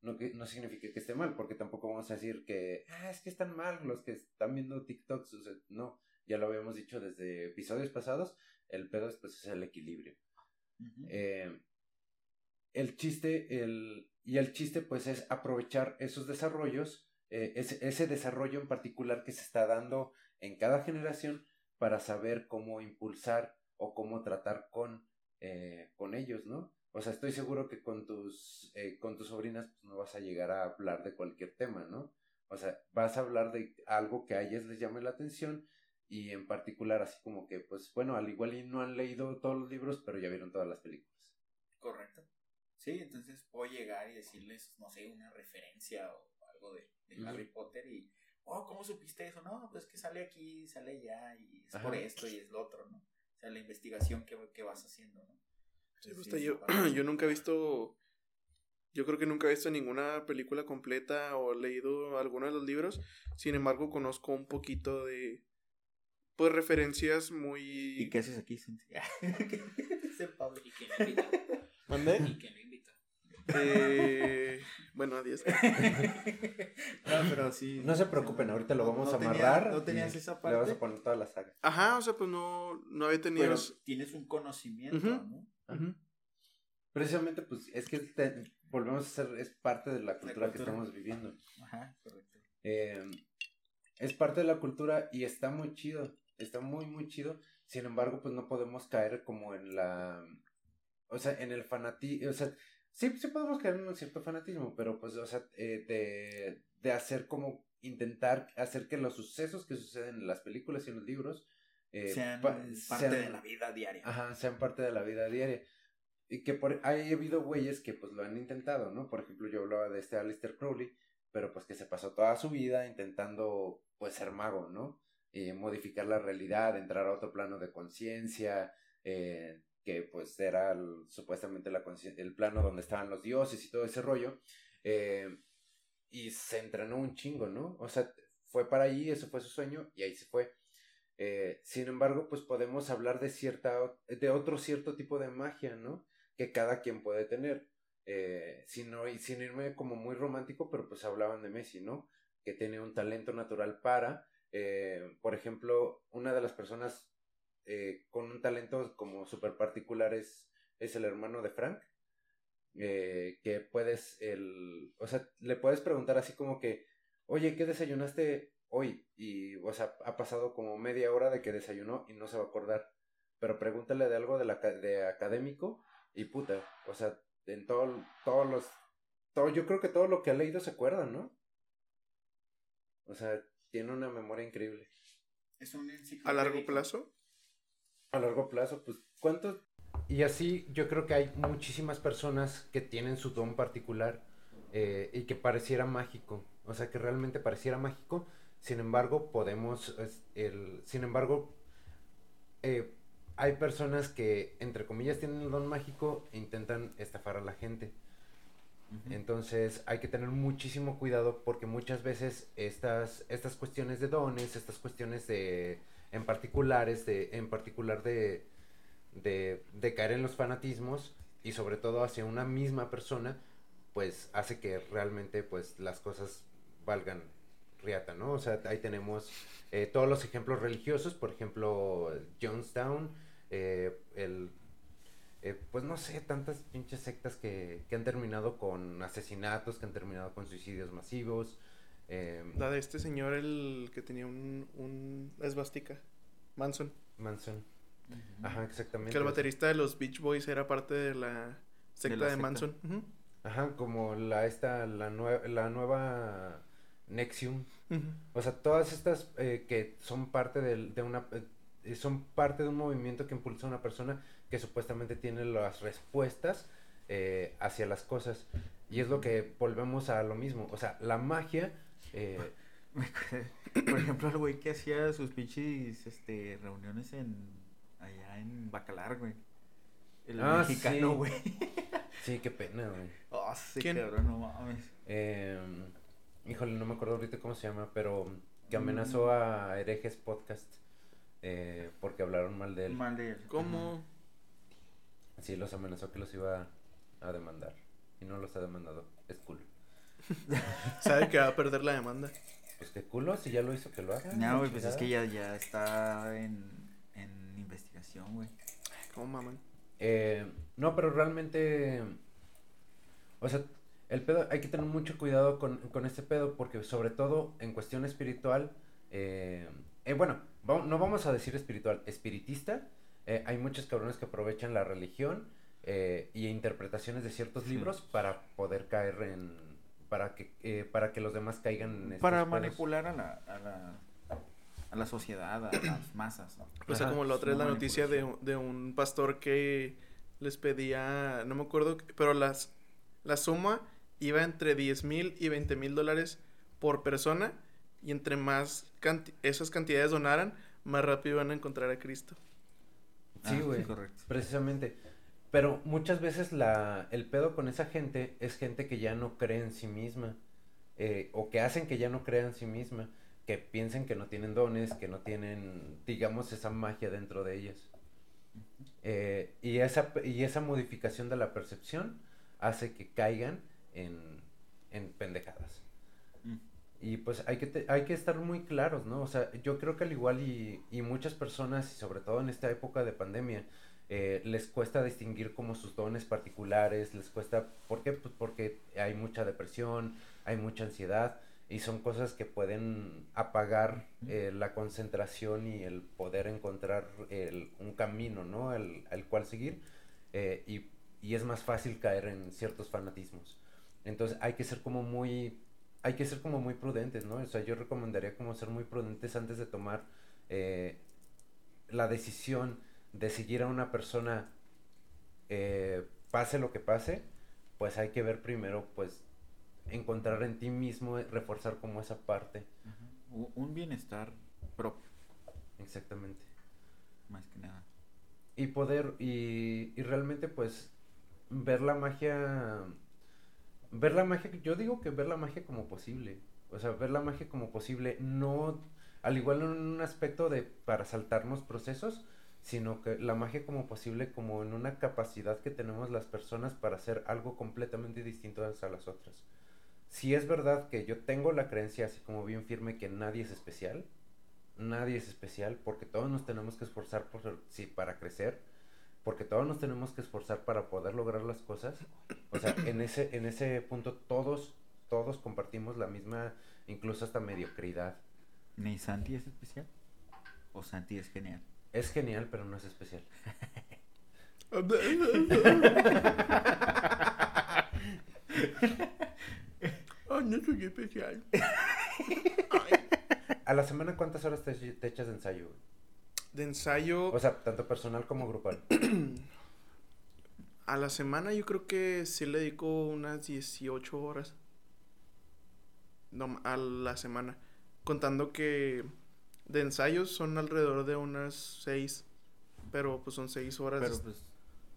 No, que, no significa que esté mal, porque tampoco vamos a decir que, ah, es que están mal los que están viendo TikToks. O sea, no, ya lo habíamos dicho desde episodios pasados, el pedo pues, es el equilibrio. Eh, el chiste, el, y el chiste pues es aprovechar esos desarrollos, eh, ese, ese desarrollo en particular que se está dando en cada generación para saber cómo impulsar o cómo tratar con, eh, con ellos, ¿no? O sea, estoy seguro que con tus, eh, con tus sobrinas pues, no vas a llegar a hablar de cualquier tema, ¿no? O sea, vas a hablar de algo que a ellas les llame la atención y en particular así como que, pues bueno, al igual y no han leído todos los libros, pero ya vieron todas las películas. Correcto. Sí, entonces puedo llegar y decirles, no sé, una referencia o algo de. Harry Potter y, oh, ¿cómo supiste eso? No, pues que sale aquí, sale allá y es Ajá. por esto y es lo otro, ¿no? O sea, la investigación que, que vas haciendo, ¿no? Sí, pues, sí, yo, yo nunca he visto. Yo creo que nunca he visto ninguna película completa o leído alguno de los libros. Sin embargo, conozco un poquito de. Pues referencias muy. ¿Y qué haces aquí, Cindy? Dice Pablo. Y que lo invita. ¿Mandé? Y que lo invita. Eh, bueno, adiós. no, pero sí. No se preocupen, ahorita lo vamos no a tenía- amarrar. no tenías esa Le vamos parte. a poner toda la saga. Ajá, o sea, pues no, no había tenido. Pero tienes un conocimiento, Ujú. ¿no? Ujú. Precisamente, pues es que te- volvemos a ser, es parte de la cultura que cultura. estamos viviendo. Ajá, correcto. Eh, es parte de la cultura y está muy chido, está muy, muy chido. Sin embargo, pues no podemos caer como en la, o sea, en el fanatismo, o sea, sí, sí podemos caer en un cierto fanatismo, pero pues, o sea, eh, de, de hacer como, intentar hacer que los sucesos que suceden en las películas y en los libros eh, sean pa- parte sean- de la vida diaria. Ajá, sean parte de la vida diaria. Y que por, hay habido güeyes que pues lo han intentado, ¿no? Por ejemplo, yo hablaba de este Alistair Crowley, pero pues que se pasó toda su vida intentando pues ser mago, ¿no? Y modificar la realidad, entrar a otro plano de conciencia, eh, que pues era supuestamente el plano donde estaban los dioses y todo ese rollo. eh, y se entrenó un chingo, ¿no? O sea, fue para ahí, eso fue su sueño y ahí se fue. Eh, sin embargo, pues podemos hablar de cierta, de otro cierto tipo de magia, ¿no? Que cada quien puede tener. Eh, sin, sin irme como muy romántico, pero pues hablaban de Messi, ¿no? Que tiene un talento natural para, eh, por ejemplo, una de las personas eh, con un talento como súper particular es, es el hermano de Frank. eh, que puedes, el, o sea, le puedes preguntar así como que, oye, ¿qué desayunaste hoy? Y, o sea, ha pasado como media hora de que desayunó y no se va a acordar. Pero pregúntale de algo de, la, ca- de académico y puta, o sea, en todo, todos los, todo, yo creo que todo lo que ha leído se acuerda, ¿no? O sea, tiene una memoria increíble. Es un A largo plazo. A largo plazo, pues, ¿cuántos? Y así yo creo que hay muchísimas personas que tienen su don particular eh, y que pareciera mágico, o sea, que realmente pareciera mágico, sin embargo, podemos, es- el, sin embargo, eh, hay personas que, entre comillas, tienen el don mágico e intentan estafar a la gente. Entonces hay que tener muchísimo cuidado porque muchas veces estas, estas cuestiones de dones, estas cuestiones de, en particulares, de, en particular de, de, de caer en los fanatismos y sobre todo hacia una misma persona, pues hace que realmente pues las cosas valgan riata, ¿no? O sea, ahí tenemos eh, todos los ejemplos religiosos, por ejemplo, Jonestown, eh, el eh, pues no sé, tantas pinches sectas que, que han terminado con asesinatos, que han terminado con suicidios masivos. Eh, La de este señor, el que tenía un, un esvástica. Manson. Manson. Ajá, exactamente. Que el baterista de los Beach Boys era parte de la secta la de, secta. Manson. Ajá, como la esta, la, nue- la nueva Nexium. O sea, todas estas eh, que son parte del- de una eh, son parte de un movimiento que impulsa a una persona que supuestamente tiene las respuestas eh, hacia las cosas. Y es lo que volvemos a lo mismo. O sea, la magia eh, Por ejemplo, el güey que hacía sus pinches este, reuniones en allá en Bacalar, güey. El Ah, mexicano, sí. güey. Sí, qué pena, güey. Oh, sí, ¿Quién? cabrón, no mames. Eh, híjole, no me acuerdo ahorita cómo se llama, pero que amenazó a herejes podcast eh, porque hablaron mal de él. Mal de él. ¿Cómo? Sí, los amenazó que los iba a demandar. Y no los ha demandado. Es cool. Sabe que va a perder la demanda. Pues qué culo, si ya lo hizo, que lo haga. No, güey, pues es que ya, ya está en, en investigación, güey. ¿Cómo maman? Eh, no, pero realmente. O sea, el pedo, hay que tener mucho cuidado con, con este pedo, porque sobre todo en cuestión espiritual. eh, eh, bueno, va- no vamos a decir espiritual, espiritista. eh, hay muchos cabrones que aprovechan la religión eh, y interpretaciones de ciertos Sí. libros para poder caer en. Para que, eh, para que los demás caigan en estos Para pedos. manipular a la, a la, a la sociedad, a las masas, ¿no? Pues Ajá, como la otra es la noticia de, de un pastor que les pedía, no me acuerdo, pero las, la suma iba entre 10 mil y 20 mil dólares por persona y entre más canti- esas cantidades donaran, más rápido iban a encontrar a Cristo. Sí, Ah, güey. correcto. Precisamente. Pero muchas veces la, el pedo con esa gente es gente que ya no cree en sí misma. eh, o que hacen que ya no crea en sí misma. Que piensen que no tienen dones, que no tienen, digamos, esa magia dentro de ellas. Eh, y, esa, y esa modificación de la percepción hace que caigan en, en pendejadas. Mm. Y pues hay que, te- hay que estar muy claros, ¿no? O sea, yo creo que al igual y, y muchas personas, y sobre todo en esta época de pandemia, eh, les cuesta distinguir como sus dones particulares, les cuesta, ¿por qué? Pues porque hay mucha depresión, hay mucha ansiedad, y son cosas que pueden apagar eh, la concentración y el poder encontrar el- un camino, ¿no? Al, al cual seguir, eh, y, y es más fácil caer en ciertos fanatismos. Entonces hay que ser como muy hay que ser como muy prudentes, ¿no? O sea, yo recomendaría como ser muy prudentes antes de tomar la decisión de seguir a una persona, eh, pase lo que pase, pues hay que ver primero, pues, encontrar en ti mismo, eh, reforzar como esa parte, Un bienestar propio, exactamente. más que nada. Y poder, y, y realmente pues ver la magia, ver la magia, yo digo que ver la magia como posible, o sea, ver la magia como posible, no, al igual en un aspecto de para saltarnos procesos, sino que la magia como posible, como en una capacidad que tenemos las personas para hacer algo completamente distinto a las otras. Si es verdad que yo tengo la creencia así como bien firme que nadie es especial, nadie es especial porque todos nos tenemos que esforzar por, sí, para crecer, porque todos nos tenemos que esforzar para poder lograr las cosas. O sea, en ese, en ese punto todos, todos compartimos la misma, incluso hasta mediocridad. ¿Ni Santi es especial? ¿O Santi es genial? Es genial, pero no es especial. Ay, no soy especial. ¿A la semana cuántas horas te, te echas de ensayo? De ensayo O sea, tanto personal como grupal. a la semana yo creo que sí le dedico unas 18 horas. No, a la semana. Contando que de ensayos son alrededor de unas 6. Pero pues son 6 horas. Pero pues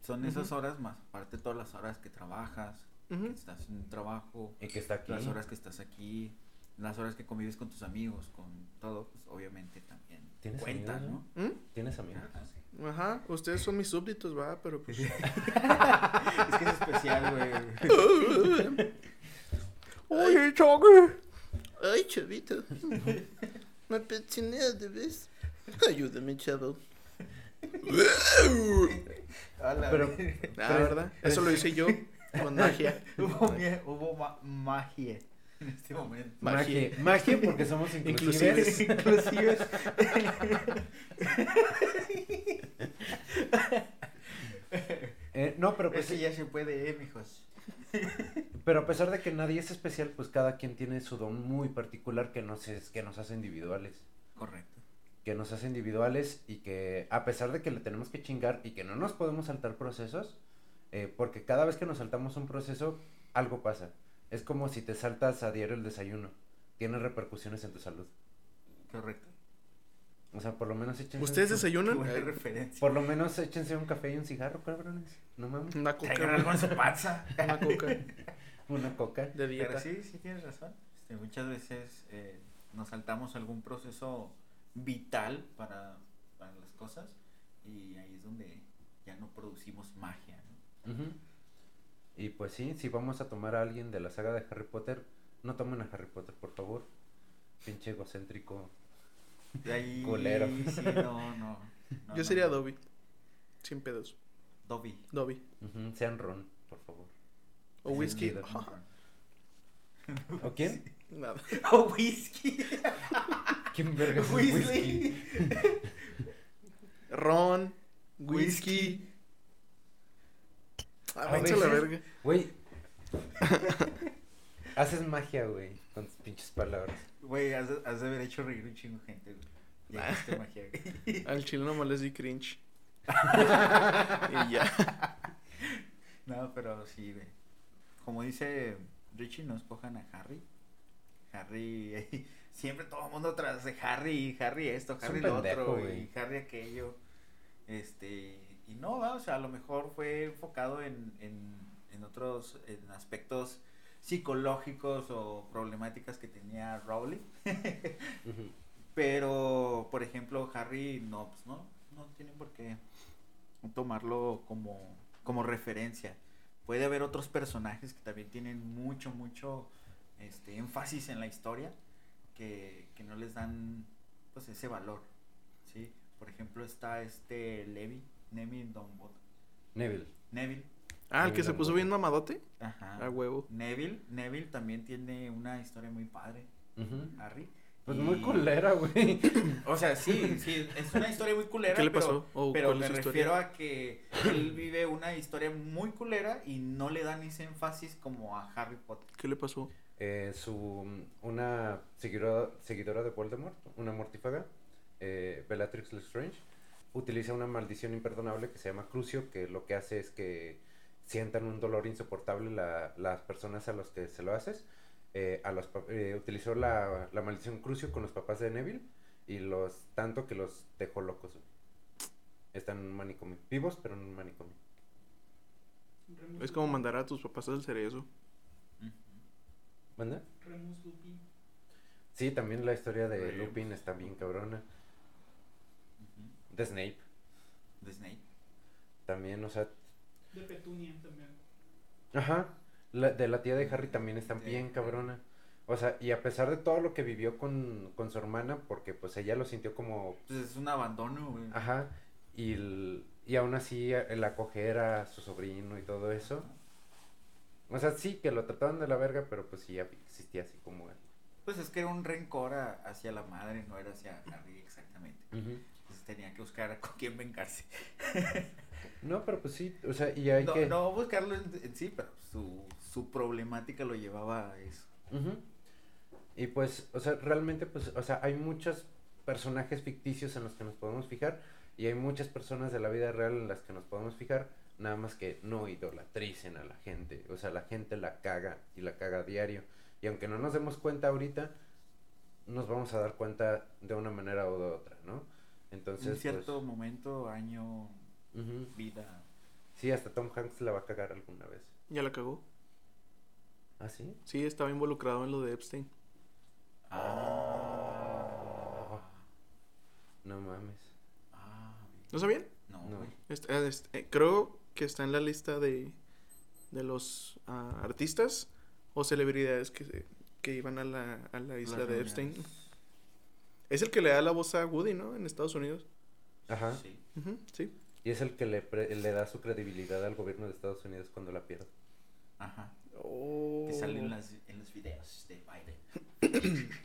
son esas horas más, aparte todas las horas que trabajas, Ujú. que estás en un trabajo, Y que está aquí. las horas que estás aquí, las horas que convives con tus amigos, con todo, pues obviamente también ¿Tienes cuentan, amigos, ¿no? ¿Mm? ¿Tienes amigos? Ah, sí. Ajá, ustedes son mis súbditos, va, pero pues. es que es especial, güey. Oye, choque. Ay, chavito. Me pensioné de vez. Ayúdame, chavo. Pero, Ah, ¿verdad? Eso lo hice yo con magia. hubo, mie- hubo ma- magia en este momento. Magia. magia. Magia porque somos inclusivos. Inclusives. Eh, no, pero pues Eso ya se puede, eh, mijos. Pero a pesar de que nadie es especial, pues cada quien tiene su don muy particular que nos, es, que nos hace individuales. Correcto. Que nos hace individuales y que a pesar de que le tenemos que chingar y que no nos podemos saltar procesos, eh, porque cada vez que nos saltamos un proceso, algo pasa. Es como si te saltas a diario el desayuno. Tiene repercusiones en tu salud. Correcto. O sea, por lo menos échense... ¿Ustedes un- desayunan? buena referencia. Por lo menos échense un café y un cigarro, cabrones. No mames. Una coca. Traigan algo en su panza. Una coca Una coca. de Pero dieta. sí, sí tienes razón. Este, muchas veces eh, nos saltamos algún proceso vital para, para las cosas y ahí es donde ya no producimos magia. ¿no? Ujú. Y pues sí, si vamos a tomar a alguien de la saga de Harry Potter, no tomen a Harry Potter, por favor. Pinche egocéntrico. De ahí. Culero. Sí, no, no. no, Yo no, sería no. Dobby. Sin pedos. Dobby. Dobby. Sean Ron, por favor. O whisky. ¿O quién? Nada. O whisky. ¿Quién verga es whisky? Ron. Whisky. Ah, la verga. Güey. Haces magia, güey, con tus pinches palabras. Güey, has, de- has de haber hecho reír un chingo gente, güey. Ya Ah. hiciste magia, güey. Al chile nomás les di cringe. y ya. No, pero sí, güey. Como dice Richie, no escojan a Harry. Harry, siempre todo el mundo tras de Harry, Harry esto, Es Harry lo pendejo, otro, güey. y Harry aquello. Este, y no, va, o sea, a lo mejor fue enfocado en, en, en otros en aspectos psicológicos o problemáticas que tenía Rowling. Pero, por ejemplo, Harry no, pues no, no tiene por qué tomarlo como, como referencia. Puede haber otros personajes que también tienen mucho, mucho este, énfasis en la historia que, que no les dan pues ese valor. ¿sí? Por ejemplo, está este Levi, Neville. Neville. Neville. Ah, el que se puso bien mamadote. Ajá. A huevo. Neville, Neville también tiene una historia muy padre, Ujú. Harry. Pues Y- muy culera, güey. O sea, sí, sí, es una historia muy culera. ¿Qué le pero- pasó? ¿O Pero me refiero historia? a que él vive una historia muy culera y no le dan ese énfasis como a Harry Potter. ¿Qué le pasó? Eh, su, una seguidora, seguidora de Voldemort, una mortífaga, eh, Bellatrix Lestrange, utiliza una maldición imperdonable que se llama Crucio, que lo que hace es que sientan un dolor insoportable la- las personas a los que se lo haces. Eh, a los, eh, utilizó la, la maldición Crucio con los papás de Neville y los tanto que los dejó locos. Están en un manicomio. Vivos, pero en un manicomio. Es como mandar a tus papás al cerezo. ¿Manda? Remus Lupin. Sí, también la historia de Remus. Lupin está bien cabrona. Ujú. De Snape. De Snape. También, o sea, De Petunia también. Ajá. La, de la tía de Harry también está De- bien cabrona. O sea, y a pesar de todo lo que vivió con, con su hermana, porque pues ella lo sintió como... Pues es un abandono, güey. Ajá. Y, el- y aún así el acoger a su sobrino y todo eso. O sea, sí, que lo trataban de la verga, pero pues sí existía así como él. Pues es que era un rencor a- hacia la madre, no era hacia Harry exactamente. Entonces tenía que buscar con quién vengarse. No, pero pues sí, o sea, y hay No, que... no buscarlo en, en sí, pero su, su problemática lo llevaba a eso. Ujú. Y pues, o sea, realmente, pues, o sea, hay muchos personajes ficticios en los que nos podemos fijar y hay muchas personas de la vida real en las que nos podemos fijar, nada más que no idolatricen a la gente, o sea, la gente la caga y la caga a diario. Y aunque no nos demos cuenta ahorita, nos vamos a dar cuenta de una manera u de otra, ¿no? Entonces, en cierto pues, momento, año, vida. sí, hasta Tom Hanks la va a cagar alguna vez. Ya la cagó. ¿Ah, sí? Sí, estaba involucrado en lo de Epstein. Oh. No mames. Ah, ¿No sabían? no, No. Este- eh, este, eh, creo que está en la lista de, de los ah, artistas o celebridades que, se- que iban a la, a la isla Las de reuniones. Epstein. Es el que le da la voz a Woody, ¿no? En Estados Unidos. Ajá. Sí. Ujú, sí. Y es el que le, pre- le da su credibilidad al gobierno de Estados Unidos cuando la pierde. Ajá. Oh. Que sale en, las, en los videos de Biden.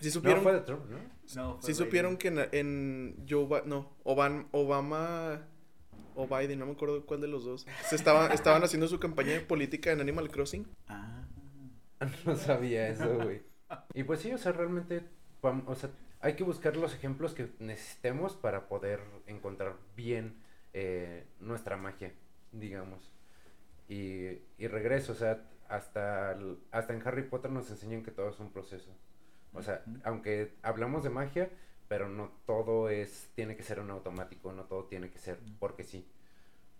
Sí No, supieron, fue de Trump, ¿no? No, sí fue supieron Biden. que en, en Joe Ba- no, Obama, Obama o Biden, no me acuerdo cuál de los dos. Se estaba, estaban haciendo su campaña política en Animal Crossing. Ah. No sabía eso, güey. Y pues sí, o sea, realmente, o sea, hay que buscar los ejemplos que necesitemos para poder encontrar bien eh, nuestra magia, digamos. Y, y regreso, o sea, hasta, hasta en Harry Potter nos enseñan que todo es un proceso. O sea, aunque hablamos de magia, pero no todo es, tiene que ser un automático, no todo tiene que ser porque sí.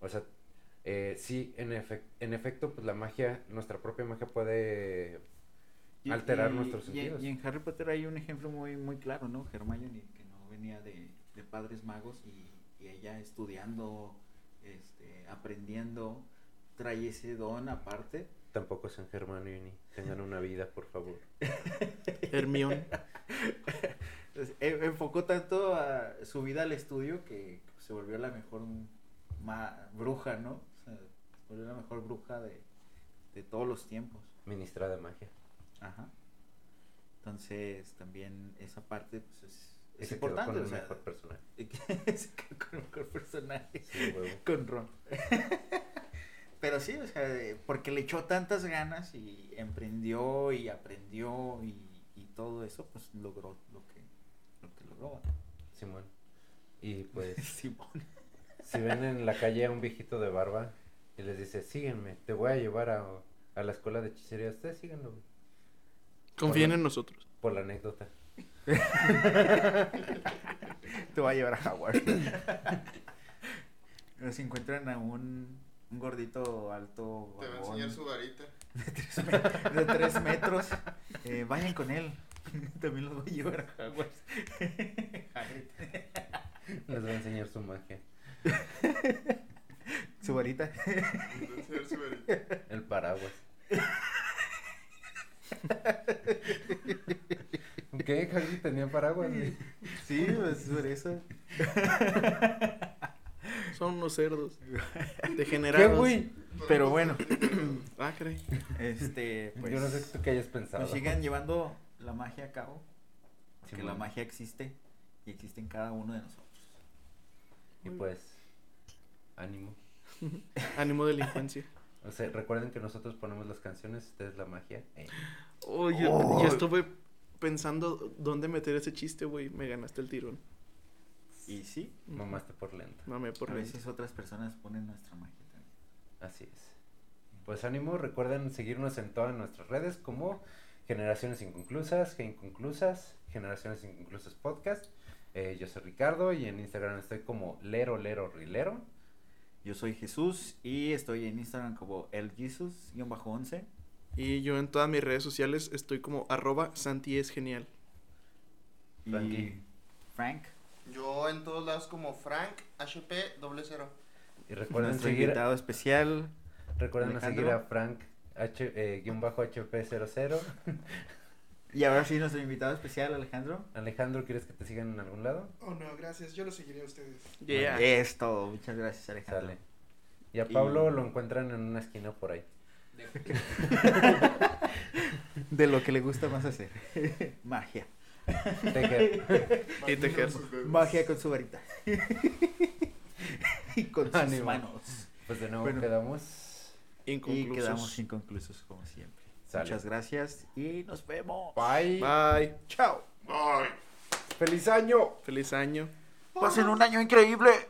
O sea, eh, sí, en, en efecto, pues la magia, nuestra propia magia puede Y- alterar y- nuestros sentidos. Y, en Harry Potter hay un ejemplo muy, muy claro, ¿no? Hermione, que no venía de, de padres magos y, y ella estudiando, este, aprendiendo, trae ese don aparte Tampoco son Hermione. Tengan una vida, por favor. Hermión. Pues, en- enfocó tanto a su vida al estudio que se volvió la mejor ma- bruja, ¿no? O sea, se volvió la mejor bruja de, de todos los tiempos. Ministra de magia. Ajá. Entonces, también esa parte pues, es, importante. con o el sea, mejor personaje. se quedó con el mejor personaje. Sí. Con Ron. Pero sí, o sea, porque le echó tantas ganas y emprendió y aprendió y, y todo eso, pues logró lo que, lo que logró. Simón. Y pues, Simón. si ven en la calle a un viejito de barba y les dice, síguenme, te voy a llevar a, a la escuela de hechicería, ustedes síganlo, güey", Confíen en nosotros. por la anécdota. Te va a llevar a Howard. Pero si encuentran a un, un gordito alto, Te va a enseñar su varita. de tres met- de tres metros, eh, vayan con él. También los voy a llevar a Howard. Les voy a enseñar su magia. Su varita. Te va a enseñar su varita. El paraguas. ¿Qué? Harry tenía paraguas, güey. Sí, pues por eso. Son unos cerdos. ¿Qué, Degenerados. güey? Pero bueno, Ah, caray. este, pues. Yo no sé tú qué hayas pensado. Pues sigan llevando la magia a cabo. Porque Simón. la magia existe y existe en cada uno de nosotros. Y pues, ánimo. Ánimo delincuencia. O sea, recuerden que nosotros ponemos las canciones, ustedes la magia. Eh, Oh, yo, Oh. yo estuve pensando dónde meter ese chiste, güey. Me ganaste el tirón. Y sí, mamaste por lento. Mame por a mí. veces otras personas ponen nuestra magia también. Así es. Pues ánimo, recuerden seguirnos en todas nuestras redes como Generaciones Inconclusas, G Inconclusas, Generaciones Inconclusas Podcast. Eh, yo soy Ricardo y en Instagram estoy como Lero Lero Rilero. Yo soy Jesús y estoy en Instagram como eljesus-11. Y yo en todas mis redes sociales estoy como arroba Santi es genial. Y Frankie. Frank, Yo en todos lados como Frank HP doble cero. Y recuerden nuestro seguir, invitado especial. recuerden Alejandro. seguir a Frank H, eh, guion bajo HP00. Y ahora sí, nuestro invitado especial, Alejandro. Alejandro, ¿quieres que te sigan en algún lado? Oh, no, gracias. Yo lo seguiré a ustedes. Yeah. Es todo. Muchas gracias, Alejandro. Sale. Y a Y- Pablo lo encuentran en una esquina por ahí. De lo que le gusta más hacer. Magia. Tejer. Y tejer. Magia con su varita. y con sus Ánimo. manos. Pues de nuevo Bueno. quedamos. Y Inconclusos. quedamos inconclusos como siempre. Sale. Muchas gracias y nos vemos. Bye. Bye. Chao. Bye. ¡Feliz año! Feliz año. Pasen un año increíble.